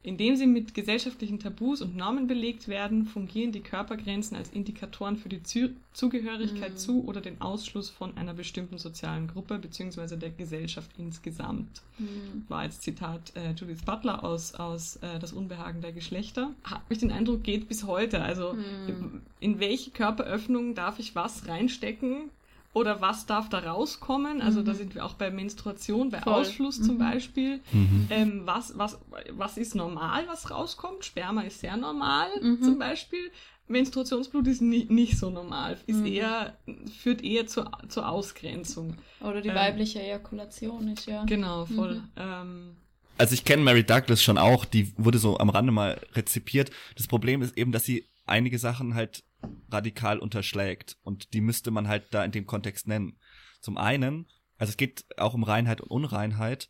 indem sie mit gesellschaftlichen Tabus und Normen belegt werden, fungieren die Körpergrenzen als Indikatoren für die Zu Zugehörigkeit mhm. zu oder den Ausschluss von einer bestimmten sozialen Gruppe bzw. der Gesellschaft insgesamt. Mhm. War als Zitat äh, Judith Butler aus, aus äh, Das Unbehagen der Geschlechter. Habe ich den Eindruck, geht bis heute. Also mhm. in, in welche Körperöffnung darf ich was reinstecken? Oder was darf da rauskommen? Also mhm. da sind wir auch bei Menstruation, bei Voll. Ausfluss mhm. zum Beispiel. Mhm. Ähm, was, was, was ist normal, was rauskommt? Sperma ist sehr normal mhm. zum Beispiel. Menstruationsblut ist nie, nicht so normal, ist mhm. eher, führt eher zur, zur Ausgrenzung. Oder die ähm, weibliche Ejakulation ist ja. Genau, voll. Mhm. Ähm, also ich kenne Mary Douglas schon auch, die wurde so am Rande mal rezipiert. Das Problem ist eben, dass sie einige Sachen halt radikal unterschlägt. Und die müsste man halt da in dem Kontext nennen. Zum einen, also es geht auch um Reinheit und Unreinheit.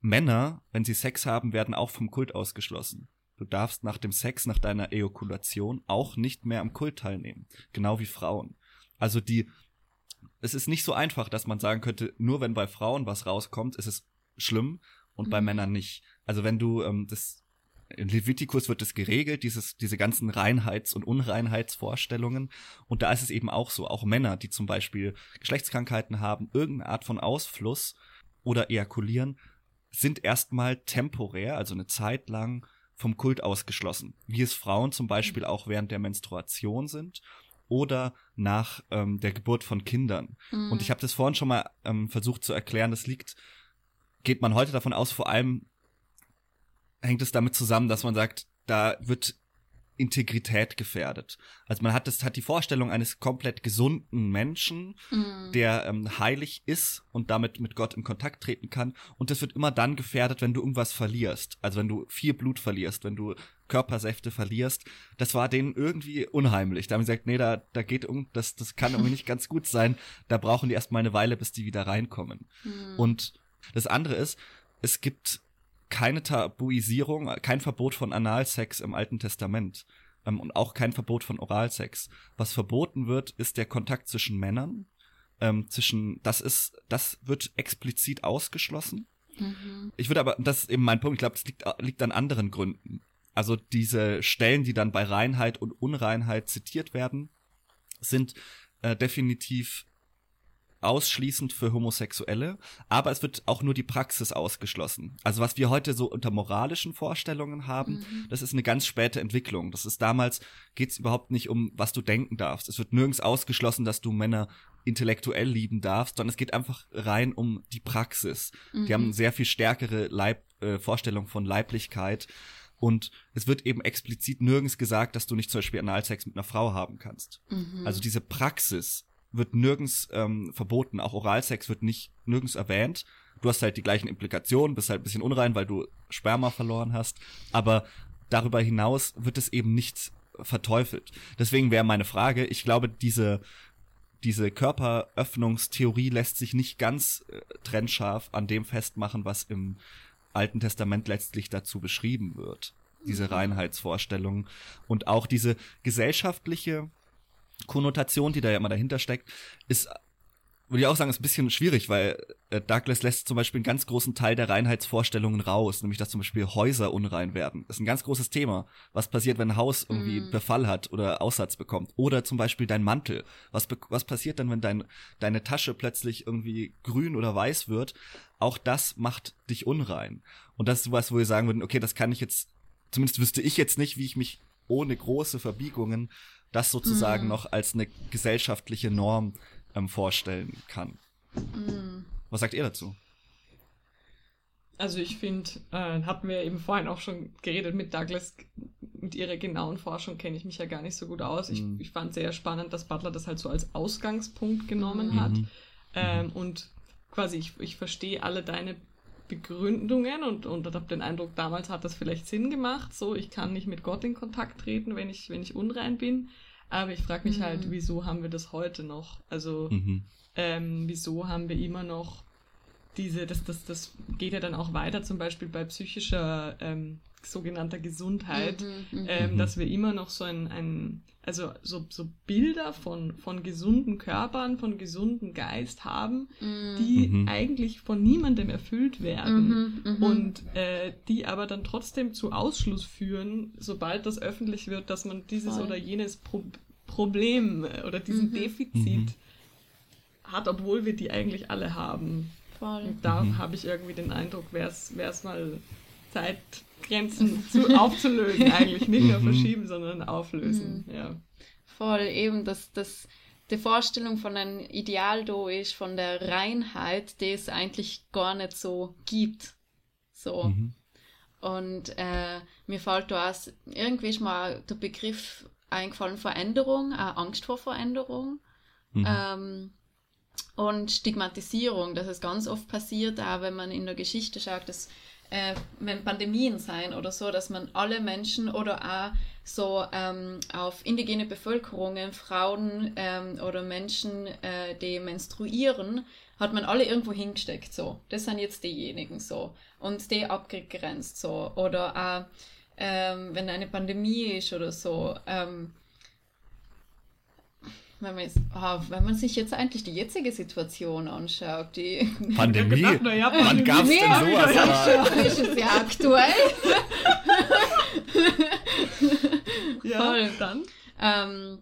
Männer, wenn sie Sex haben, werden auch vom Kult ausgeschlossen. Du darfst nach dem Sex, nach deiner Ejakulation auch nicht mehr am Kult teilnehmen. Genau wie Frauen. Also die, es ist nicht so einfach, dass man sagen könnte, nur wenn bei Frauen was rauskommt, ist es schlimm und mhm. bei Männern nicht. Also wenn du ähm, das in Levitikus wird es geregelt, dieses, diese ganzen Reinheits- und Unreinheitsvorstellungen. Und da ist es eben auch so, auch Männer, die zum Beispiel Geschlechtskrankheiten haben, irgendeine Art von Ausfluss oder ejakulieren, sind erstmal temporär, also eine Zeit lang vom Kult ausgeschlossen. Wie es Frauen zum Beispiel auch während der Menstruation sind oder nach ähm, der Geburt von Kindern. Mhm. Und ich habe das vorhin schon mal ähm, versucht zu erklären, das liegt, geht man heute davon aus, vor allem hängt es damit zusammen, dass man sagt, da wird Integrität gefährdet. Also man hat das hat die Vorstellung eines komplett gesunden Menschen, mhm. der ähm, heilig ist und damit mit Gott in Kontakt treten kann. Und das wird immer dann gefährdet, wenn du irgendwas verlierst. Also wenn du viel Blut verlierst, wenn du Körpersäfte verlierst. Das war denen irgendwie unheimlich. Da haben sie gesagt, nee, da, da geht um, das, das kann irgendwie nicht ganz gut sein. Da brauchen die erstmal eine Weile, bis die wieder reinkommen. Mhm. Und das andere ist, es gibt keine Tabuisierung, kein Verbot von Analsex im Alten Testament ähm, und auch kein Verbot von Oralsex. Was verboten wird, ist der Kontakt zwischen Männern. Ähm, zwischen, das ist, das wird explizit ausgeschlossen. Mhm. Ich würde aber, das ist eben mein Punkt, ich glaube, es liegt, liegt an anderen Gründen. Also diese Stellen, die dann bei Reinheit und Unreinheit zitiert werden, sind äh, definitiv ausschließend für Homosexuelle, aber es wird auch nur die Praxis ausgeschlossen. Also was wir heute so unter moralischen Vorstellungen haben, mhm. das ist eine ganz späte Entwicklung. Das ist damals, geht es überhaupt nicht um, was du denken darfst. Es wird nirgends ausgeschlossen, dass du Männer intellektuell lieben darfst, sondern es geht einfach rein um die Praxis. Mhm. Die haben sehr viel stärkere Leib, äh, Vorstellung von Leiblichkeit Und es wird eben explizit nirgends gesagt, dass du nicht zum Beispiel Analsex mit einer Frau haben kannst. Mhm. Also diese Praxis wird nirgends ähm, verboten. Auch Oralsex wird nicht nirgends erwähnt. Du hast halt die gleichen Implikationen, bist halt ein bisschen unrein, weil du Sperma verloren hast. Aber darüber hinaus wird es eben nicht verteufelt. Deswegen wäre meine Frage, ich glaube, diese, diese Körperöffnungstheorie lässt sich nicht ganz äh, trennscharf an dem festmachen, was im Alten Testament letztlich dazu beschrieben wird. Diese Reinheitsvorstellungen und auch diese gesellschaftliche Konnotation, die da ja immer dahinter steckt, ist, würde ich auch sagen, ist ein bisschen schwierig, weil äh, Douglas lässt zum Beispiel einen ganz großen Teil der Reinheitsvorstellungen raus, nämlich dass zum Beispiel Häuser unrein werden. Das ist ein ganz großes Thema. Was passiert, wenn ein Haus irgendwie Mm. Befall hat oder Aussatz bekommt? Oder zum Beispiel dein Mantel. Was, was passiert dann, wenn dein, deine Tasche plötzlich irgendwie grün oder weiß wird? Auch das macht dich unrein. Und das ist was, wo wir sagen würden, okay, das kann ich jetzt, zumindest wüsste ich jetzt nicht, wie ich mich ohne große Verbiegungen das sozusagen Mhm. noch als eine gesellschaftliche Norm ähm, vorstellen kann. Mhm. Was sagt ihr dazu? Also ich finde, äh, hatten wir eben vorhin auch schon geredet mit Douglas, mit ihrer genauen Forschung kenne ich mich ja gar nicht so gut aus. Ich, Mhm. ich fand sehr spannend, dass Butler das halt so als Ausgangspunkt genommen Mhm. hat. Mhm. Ähm, und quasi, ich, ich verstehe alle deine Begründungen und, und habe den Eindruck, damals hat das vielleicht Sinn gemacht. So, ich kann nicht mit Gott in Kontakt treten, wenn ich, wenn ich unrein bin. Aber ich frage mich Mhm. halt, wieso haben wir das heute noch? Also, Mhm. ähm, wieso haben wir immer noch diese, das, das, das geht ja dann auch weiter, zum Beispiel bei psychischer ähm, sogenannter Gesundheit, Mhm, mhm. ähm, Mhm. dass wir immer noch so ein, ein also so, so Bilder von, von gesunden Körpern, von gesunden Geist haben, Mhm. die Mhm. eigentlich von niemandem erfüllt werden. Mhm. Und äh, die aber dann trotzdem zu Ausschluss führen, sobald das öffentlich wird, dass man dieses Voll. oder jenes Pro Problem äh, oder diesen Mhm. Defizit Mhm. hat, obwohl wir die eigentlich alle haben. Voll. Und da Mhm. habe ich irgendwie den Eindruck, wäre es mal Zeitgrenzen zu, aufzulösen, eigentlich nicht nur Mhm. verschieben, sondern auflösen. Mhm. Ja. Voll, eben, dass das die Vorstellung von einem Ideal da ist, von der Reinheit, die es eigentlich gar nicht so gibt. So. Mhm. Und äh, mir fällt da auch irgendwie ist mal der Begriff eingefallen, Veränderung, auch Angst vor Veränderung. Mhm. Ähm, und Stigmatisierung, dass es ganz oft passiert, auch wenn man in der Geschichte schaut, dass äh, wenn Pandemien sein oder so, dass man alle Menschen oder auch so ähm, auf indigene Bevölkerungen, Frauen ähm, oder Menschen, äh, die menstruieren, hat man alle irgendwo hingesteckt, so. Das sind jetzt diejenigen, so. Und die abgegrenzt, so. Oder auch, ähm, wenn eine Pandemie ist oder so, ähm, wenn man, jetzt, ah, wenn man sich jetzt eigentlich die jetzige Situation anschaut, die Pandemie? gedacht, Wann Pandemie. gab's denn Ja, sowas? ja, ist es ja aktuell. Ja, Voll. dann. ähm,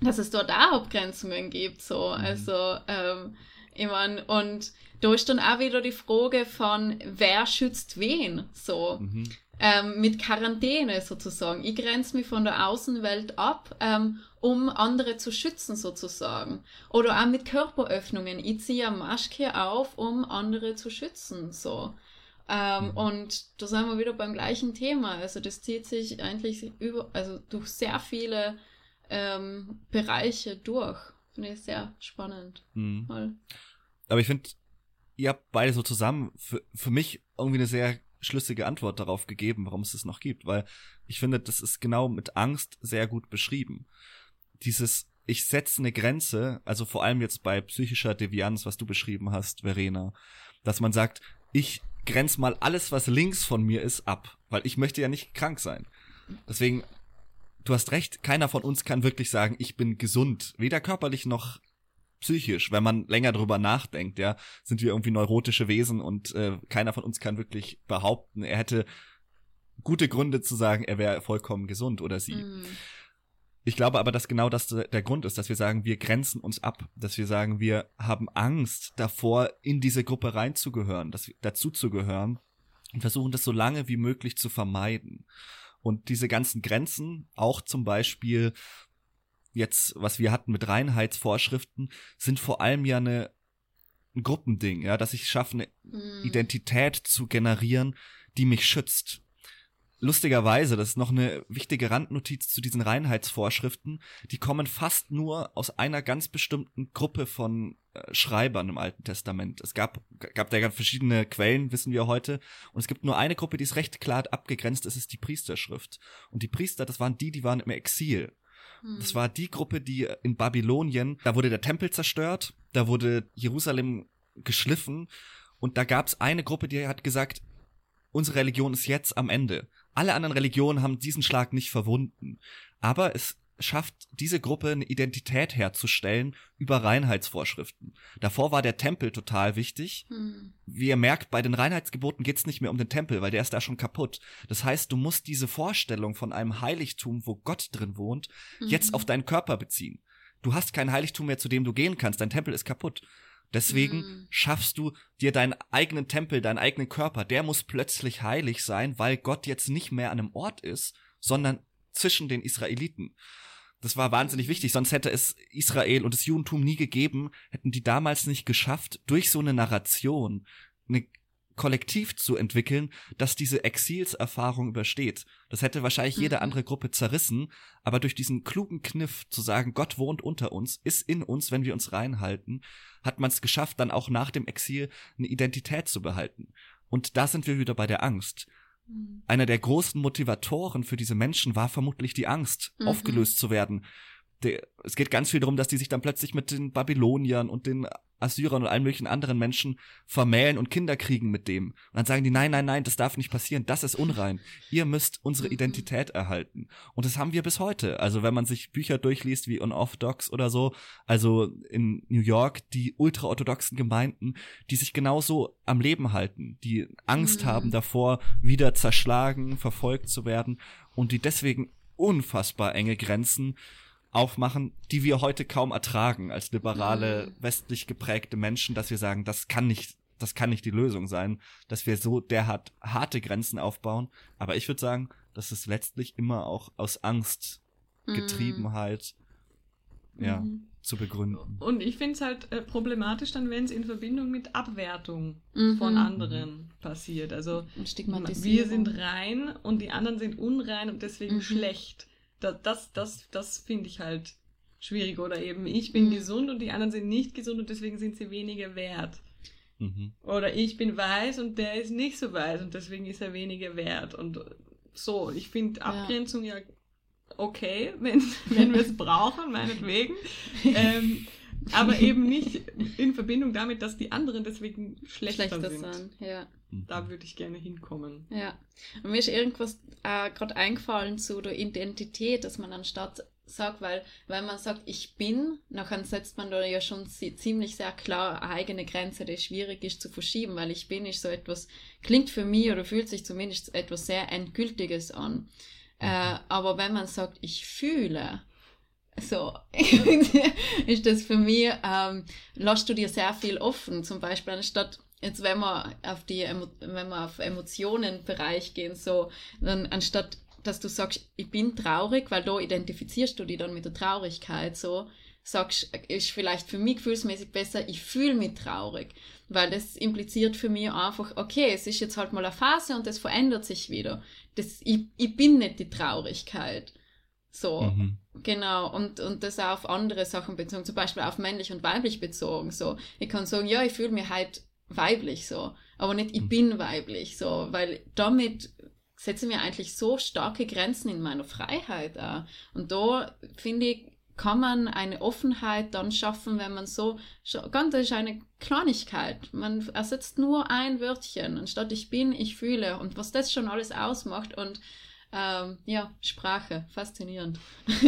dass es dort auch Abgrenzungen gibt, so, Mhm. also, ähm, ich meine, und da ist dann auch wieder die Frage von, wer schützt wen, so, mhm. ähm, mit Quarantäne sozusagen. Ich grenze mich von der Außenwelt ab, ähm, um andere zu schützen sozusagen. Oder auch mit Körperöffnungen. Ich ziehe eine Maske auf, um andere zu schützen, so. Ähm, Mhm. Und da sind wir wieder beim gleichen Thema. Also das zieht sich eigentlich über, also durch sehr viele ähm, Bereiche durch. Finde ich sehr spannend. Mhm. Aber ich finde, ihr habt beide so zusammen für, für mich irgendwie eine sehr schlüssige Antwort darauf gegeben, warum es das noch gibt, weil ich finde, das ist genau mit Angst sehr gut beschrieben. Dieses, ich setze eine Grenze, also vor allem jetzt bei psychischer Devianz, was du beschrieben hast, Verena, dass man sagt, ich grenze mal alles, was links von mir ist, ab, weil ich möchte ja nicht krank sein. Deswegen, du hast recht, keiner von uns kann wirklich sagen, ich bin gesund, weder körperlich noch psychisch, wenn man länger drüber nachdenkt, ja, sind wir irgendwie neurotische Wesen und äh, keiner von uns kann wirklich behaupten, er hätte gute Gründe zu sagen, er wäre vollkommen gesund oder sie. Mm. Ich glaube aber, dass genau das der Grund ist, dass wir sagen, wir grenzen uns ab, dass wir sagen, wir haben Angst davor, in diese Gruppe reinzugehören, dass dazu zu gehören und versuchen das so lange wie möglich zu vermeiden. Und diese ganzen Grenzen, auch zum Beispiel jetzt, was wir hatten mit Reinheitsvorschriften, sind vor allem ja eine ein Gruppending, ja, dass ich schaffe, eine Mm. Identität zu generieren, die mich schützt. lustigerweise, das ist noch eine wichtige Randnotiz zu diesen Reinheitsvorschriften, die kommen fast nur aus einer ganz bestimmten Gruppe von äh, Schreibern im Alten Testament. Es gab, gab da ganz verschiedene Quellen, wissen wir heute, und es gibt nur eine Gruppe, die ist recht klar abgegrenzt, das ist die Priesterschrift. Und die Priester, das waren die, die waren im Exil. Das Hm. war die Gruppe, die in Babylonien, da wurde der Tempel zerstört, da wurde Jerusalem geschliffen und da gab es eine Gruppe, die hat gesagt, unsere Religion ist jetzt am Ende. Alle anderen Religionen haben diesen Schlag nicht verwunden. Aber es schafft diese Gruppe eine Identität herzustellen über Reinheitsvorschriften. Davor war der Tempel total wichtig. Hm. Wie ihr merkt, bei den Reinheitsgeboten geht's nicht mehr um den Tempel, weil der ist da schon kaputt. Das heißt, du musst diese Vorstellung von einem Heiligtum, wo Gott drin wohnt, jetzt Mhm. auf deinen Körper beziehen. Du hast kein Heiligtum mehr, zu dem du gehen kannst. Dein Tempel ist kaputt. Deswegen Mhm. schaffst du dir deinen eigenen Tempel, deinen eigenen Körper. Der muss plötzlich heilig sein, weil Gott jetzt nicht mehr an einem Ort ist, sondern zwischen den Israeliten. Das war wahnsinnig wichtig, sonst hätte es Israel und das Judentum nie gegeben, hätten die damals nicht geschafft, durch so eine Narration eine Kollektiv zu entwickeln, das diese Exilserfahrung übersteht. Das hätte wahrscheinlich jede Mhm. andere Gruppe zerrissen, aber durch diesen klugen Kniff zu sagen, Gott wohnt unter uns, ist in uns, wenn wir uns reinhalten, hat man es geschafft, dann auch nach dem Exil eine Identität zu behalten. Und da sind wir wieder bei der Angst. Hm. Einer der großen Motivatoren für diese Menschen war vermutlich die Angst, Mhm. aufgelöst zu werden. Der, es geht ganz viel darum, dass die sich dann plötzlich mit den Babyloniern und den Assyrern und allen möglichen anderen Menschen vermählen und Kinder kriegen mit dem. Und dann sagen die, nein, nein, nein, das darf nicht passieren, das ist unrein. Ihr müsst unsere Mhm. Identität erhalten. Und das haben wir bis heute. Also wenn man sich Bücher durchliest wie Unorthodox oder so, also in New York, die ultraorthodoxen Gemeinden, die sich genauso am Leben halten, die Angst Mhm. haben davor, wieder zerschlagen, verfolgt zu werden und die deswegen unfassbar enge Grenzen aufmachen, die wir heute kaum ertragen als liberale, Mhm. westlich geprägte Menschen, dass wir sagen, das kann nicht, das kann nicht die Lösung sein, dass wir so derart harte Grenzen aufbauen. Aber ich würde sagen, dass es letztlich immer auch aus Angst, Mhm. Getriebenheit, ja, Mhm. zu begründen. Und ich finde es halt äh, problematisch dann, wenn es in Verbindung mit Abwertung Mhm. von anderen passiert. Also Und wir sind rein und die anderen sind unrein und deswegen Mhm. schlecht. Das, das, das, das finde ich halt schwierig. Oder eben, ich bin Mhm. gesund und die anderen sind nicht gesund und deswegen sind sie weniger wert. Mhm. Oder ich bin weiß und der ist nicht so weiß und deswegen ist er weniger wert. Und so, ich finde Ja. Abgrenzung ja okay, wenn, wenn wir es brauchen, meinetwegen. Ähm, aber eben nicht in Verbindung damit, dass die anderen deswegen schlechter, schlechter sind. sein. Ja. Mhm. Da würde ich gerne hinkommen. Ja. Und mir ist irgendwas äh, gerade eingefallen zu der Identität, dass man anstatt sagt, weil, weil man sagt, ich bin, nachher setzt man da ja schon zi- ziemlich sehr klar eine eigene Grenze, die schwierig ist zu verschieben, weil ich bin ist so etwas, klingt für mich oder fühlt sich zumindest etwas sehr Endgültiges an. Äh, aber wenn man sagt, ich fühle, so, ist das für mich, ähm, lässt du dir sehr viel offen. Zum Beispiel anstatt, jetzt wenn wir auf die, wenn wir auf Emotionenbereich gehen, so, dann anstatt, dass du sagst, ich bin traurig, weil da identifizierst du dich dann mit der Traurigkeit, so, sagst, ist vielleicht für mich gefühlsmäßig besser, ich fühle mich traurig. Weil das impliziert für mich einfach, okay, es ist jetzt halt mal eine Phase und das verändert sich wieder. Das, ich, ich bin nicht die Traurigkeit. So. Mhm. Genau, und, und das auch auf andere Sachen bezogen, zum Beispiel auf männlich und weiblich bezogen. So, ich kann sagen, ja, ich fühle mich halt weiblich so, aber nicht, ich Mhm. bin weiblich so, weil damit setze mir eigentlich so starke Grenzen in meiner Freiheit auch. Und da finde ich, kann man eine Offenheit dann schaffen, wenn man so, ganz ist eine Kleinigkeit. Man ersetzt nur ein Wörtchen, anstatt ich bin, ich fühle. Und was das schon alles ausmacht und ähm, ja, Sprache, faszinierend.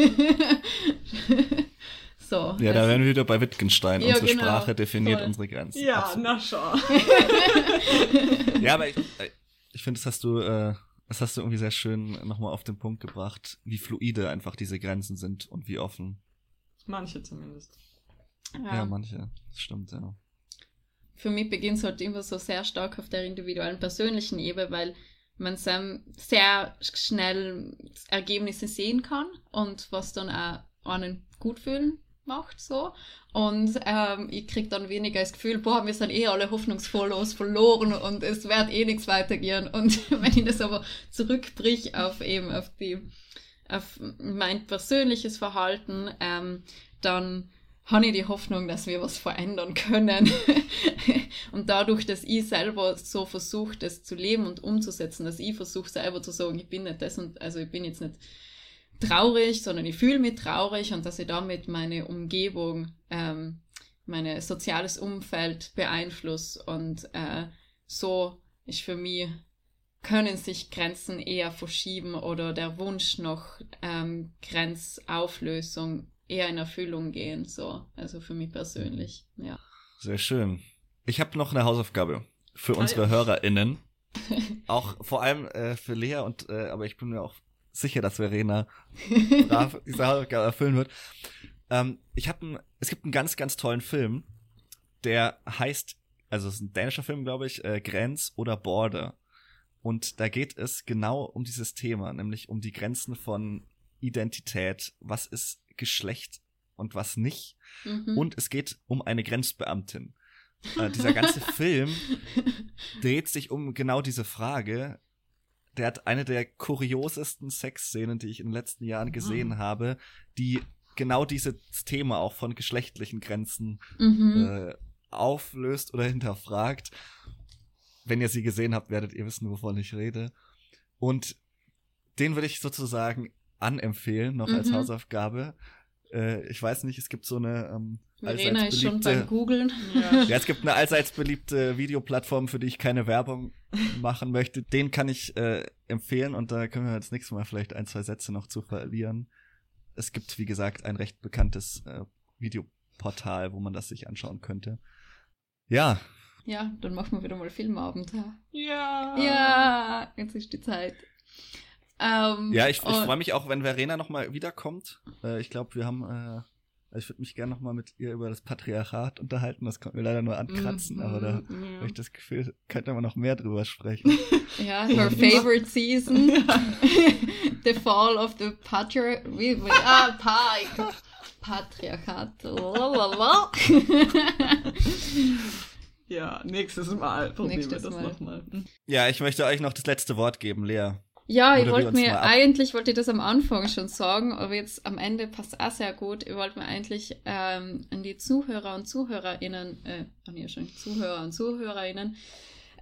so. Ja, da wären wir wieder bei Wittgenstein. Ja, Unsere genau. Sprache definiert Voll. unsere Grenzen. Ja, Absolut. na schau. Ja, aber ich, ich finde, das hast du, äh, das hast du irgendwie sehr schön nochmal auf den Punkt gebracht, wie fluide einfach diese Grenzen sind und wie offen. Manche zumindest. Ja, ja. manche. Das stimmt, ja. Für mich beginnt es halt immer so sehr stark auf der individuellen persönlichen Ebene, weil man sehr schnell Ergebnisse sehen kann und was dann auch einen gut fühlen macht so. Und ähm, ich krieg dann weniger das Gefühl, boah, wir sind eh alle hoffnungsvollos verloren und es wird eh nichts weitergehen. Und wenn ich das aber zurückbrich auf eben auf die auf mein persönliches Verhalten, ähm, dann habe ich die Hoffnung, dass wir was verändern können. und dadurch, dass ich selber so versuche, das zu leben und umzusetzen, dass ich versuche selber zu sagen, ich bin nicht das und also ich bin jetzt nicht traurig, sondern ich fühle mich traurig und dass ich damit meine Umgebung, ähm, mein soziales Umfeld beeinflusse und äh, so ist für mich können sich Grenzen eher verschieben oder der Wunsch nach ähm, Grenzauflösung eher in Erfüllung gehen. So, also für mich persönlich, ja. Sehr schön. Ich habe noch eine Hausaufgabe für unsere HörerInnen. auch vor allem äh, für Lea und äh, aber ich bin mir auch sicher, dass Verena brav diese Hausaufgabe erfüllen wird. Ähm, ich habe es gibt einen ganz, ganz tollen Film, der heißt, also es ist ein dänischer Film, glaube ich, äh, Grenz oder Border. Und da geht es genau um dieses Thema, nämlich um die Grenzen von Identität. Was ist Geschlecht und was nicht? Mhm. Und es geht um eine Grenzbeamtin. Äh, dieser ganze Film dreht sich um genau diese Frage. Der hat eine der kuriosesten Sexszenen, die ich in den letzten Jahren gesehen mhm. habe, die genau dieses Thema auch von geschlechtlichen Grenzen mhm. äh, auflöst oder hinterfragt. Wenn ihr sie gesehen habt, werdet ihr wissen, wovon ich rede. Und den würde ich sozusagen anempfehlen, noch mhm. als Hausaufgabe. Äh, ich weiß nicht, es gibt so eine ähm, Verena ist schon beim Googlen. Ja. ja, es gibt eine allseits beliebte Videoplattform, für die ich keine Werbung machen möchte. Den kann ich äh, empfehlen und da können wir jetzt nächstes Mal vielleicht ein, zwei Sätze noch zu verlieren. Es gibt, wie gesagt, ein recht bekanntes äh, Videoportal, wo man das sich anschauen könnte. Ja, ja, dann machen wir wieder mal Filmabend. Ja. Ja, jetzt ist die Zeit. Ähm, ja, ich, ich freue mich auch, wenn Verena nochmal wiederkommt. Äh, ich glaube, wir haben, äh, also ich würde mich gerne nochmal mit ihr über das Patriarchat unterhalten. Das konnten wir leider nur ankratzen, mm, aber da mm, habe ich das Gefühl, könnte man noch mehr drüber sprechen. ja, her favorite season. the fall of the patriarchat. Ah, pa Patriarchat. Ja, nächstes Mal probieren nächstes wir das nochmal. Hm. Ja, ich möchte euch noch das letzte Wort geben, Lea. Ja, ich wollte mir, eigentlich wollte ich das am Anfang schon sagen, aber jetzt am Ende passt auch sehr gut. Ich wollte mir eigentlich ähm, an die Zuhörer und ZuhörerInnen, äh, an ja schon Zuhörer und ZuhörerInnen,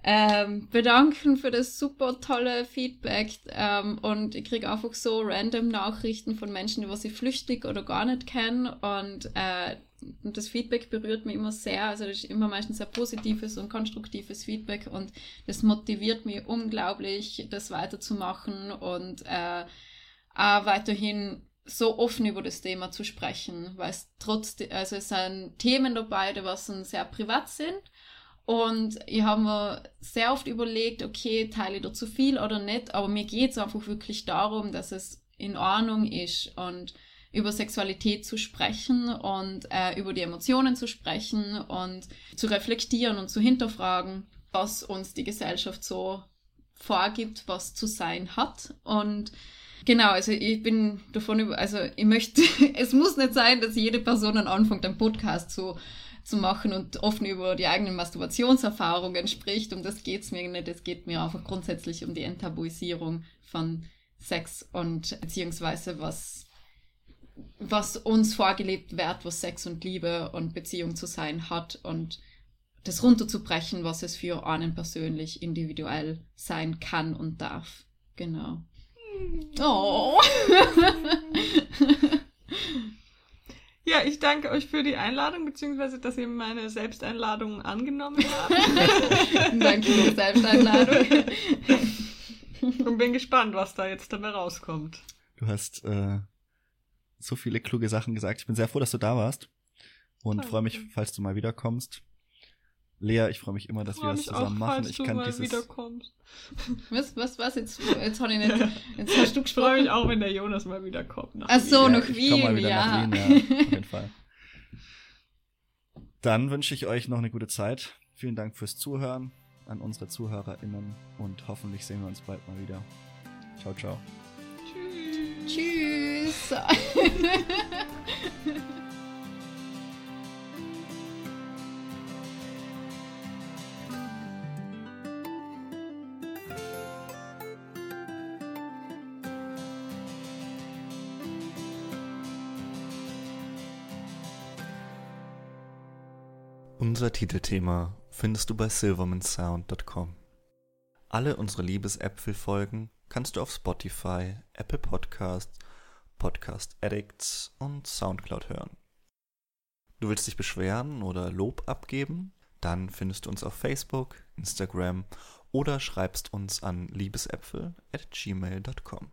ähm, bedanken für das super tolle Feedback ähm, und ich kriege einfach so random Nachrichten von Menschen, die was ich flüchtig oder gar nicht kenne und äh, das Feedback berührt mich immer sehr. Also das ist immer meistens sehr positives und konstruktives Feedback und das motiviert mich unglaublich, das weiterzumachen und äh, auch weiterhin so offen über das Thema zu sprechen, weil es trotzdem, also es sind Themen dabei, die was sehr privat sind. Und ich habe mir sehr oft überlegt, okay, teile ich da zu viel oder nicht, aber mir geht es einfach wirklich darum, dass es in Ordnung ist und über Sexualität zu sprechen und äh, über die Emotionen zu sprechen und zu reflektieren und zu hinterfragen, was uns die Gesellschaft so vorgibt, was zu sein hat. Und genau, also ich bin davon über, also ich möchte, es muss nicht sein, dass jede Person dann anfängt, einen Podcast zu zu machen und offen über die eigenen Masturbationserfahrungen spricht. Um das geht es mir nicht. Es geht mir einfach grundsätzlich um die Enttabuisierung von Sex und beziehungsweise was was uns vorgelebt wird, was Sex und Liebe und Beziehung zu sein hat und das runterzubrechen, was es für einen persönlich individuell sein kann und darf. Genau. Oh. Ja, ich danke euch für die Einladung, beziehungsweise dass ihr meine Selbsteinladung angenommen habt. danke für die Selbsteinladung. Und bin gespannt, was da jetzt dabei rauskommt. Du hast äh, so viele kluge Sachen gesagt. Ich bin sehr froh, dass du da warst. Und freue mich, falls du mal wiederkommst. Lea, ich freue mich immer, dass wir das zusammen auch, machen. Ich kann dieses. Wiederkommst. Was, was, was? Jetzt, jetzt, ich nicht, jetzt hast du gesprochen. Ich freue mich auch, wenn der Jonas mal wiederkommt. Ach so, nach Wien. Komm mal wieder ja. nach Wien, ja, auf jeden Fall. Dann wünsche ich euch noch eine gute Zeit. Vielen Dank fürs Zuhören an unsere ZuhörerInnen und hoffentlich sehen wir uns bald mal wieder. Ciao, ciao. Tschüss. Tschüss. Unser Titelthema findest du bei silvermansound.com. Alle unsere Liebesäpfel-Folgen kannst du auf Spotify, Apple Podcasts, Podcast Addicts und Soundcloud hören. Du willst dich beschweren oder Lob abgeben? Dann findest du uns auf Facebook, Instagram oder schreibst uns an liebesäpfel at gmail.com.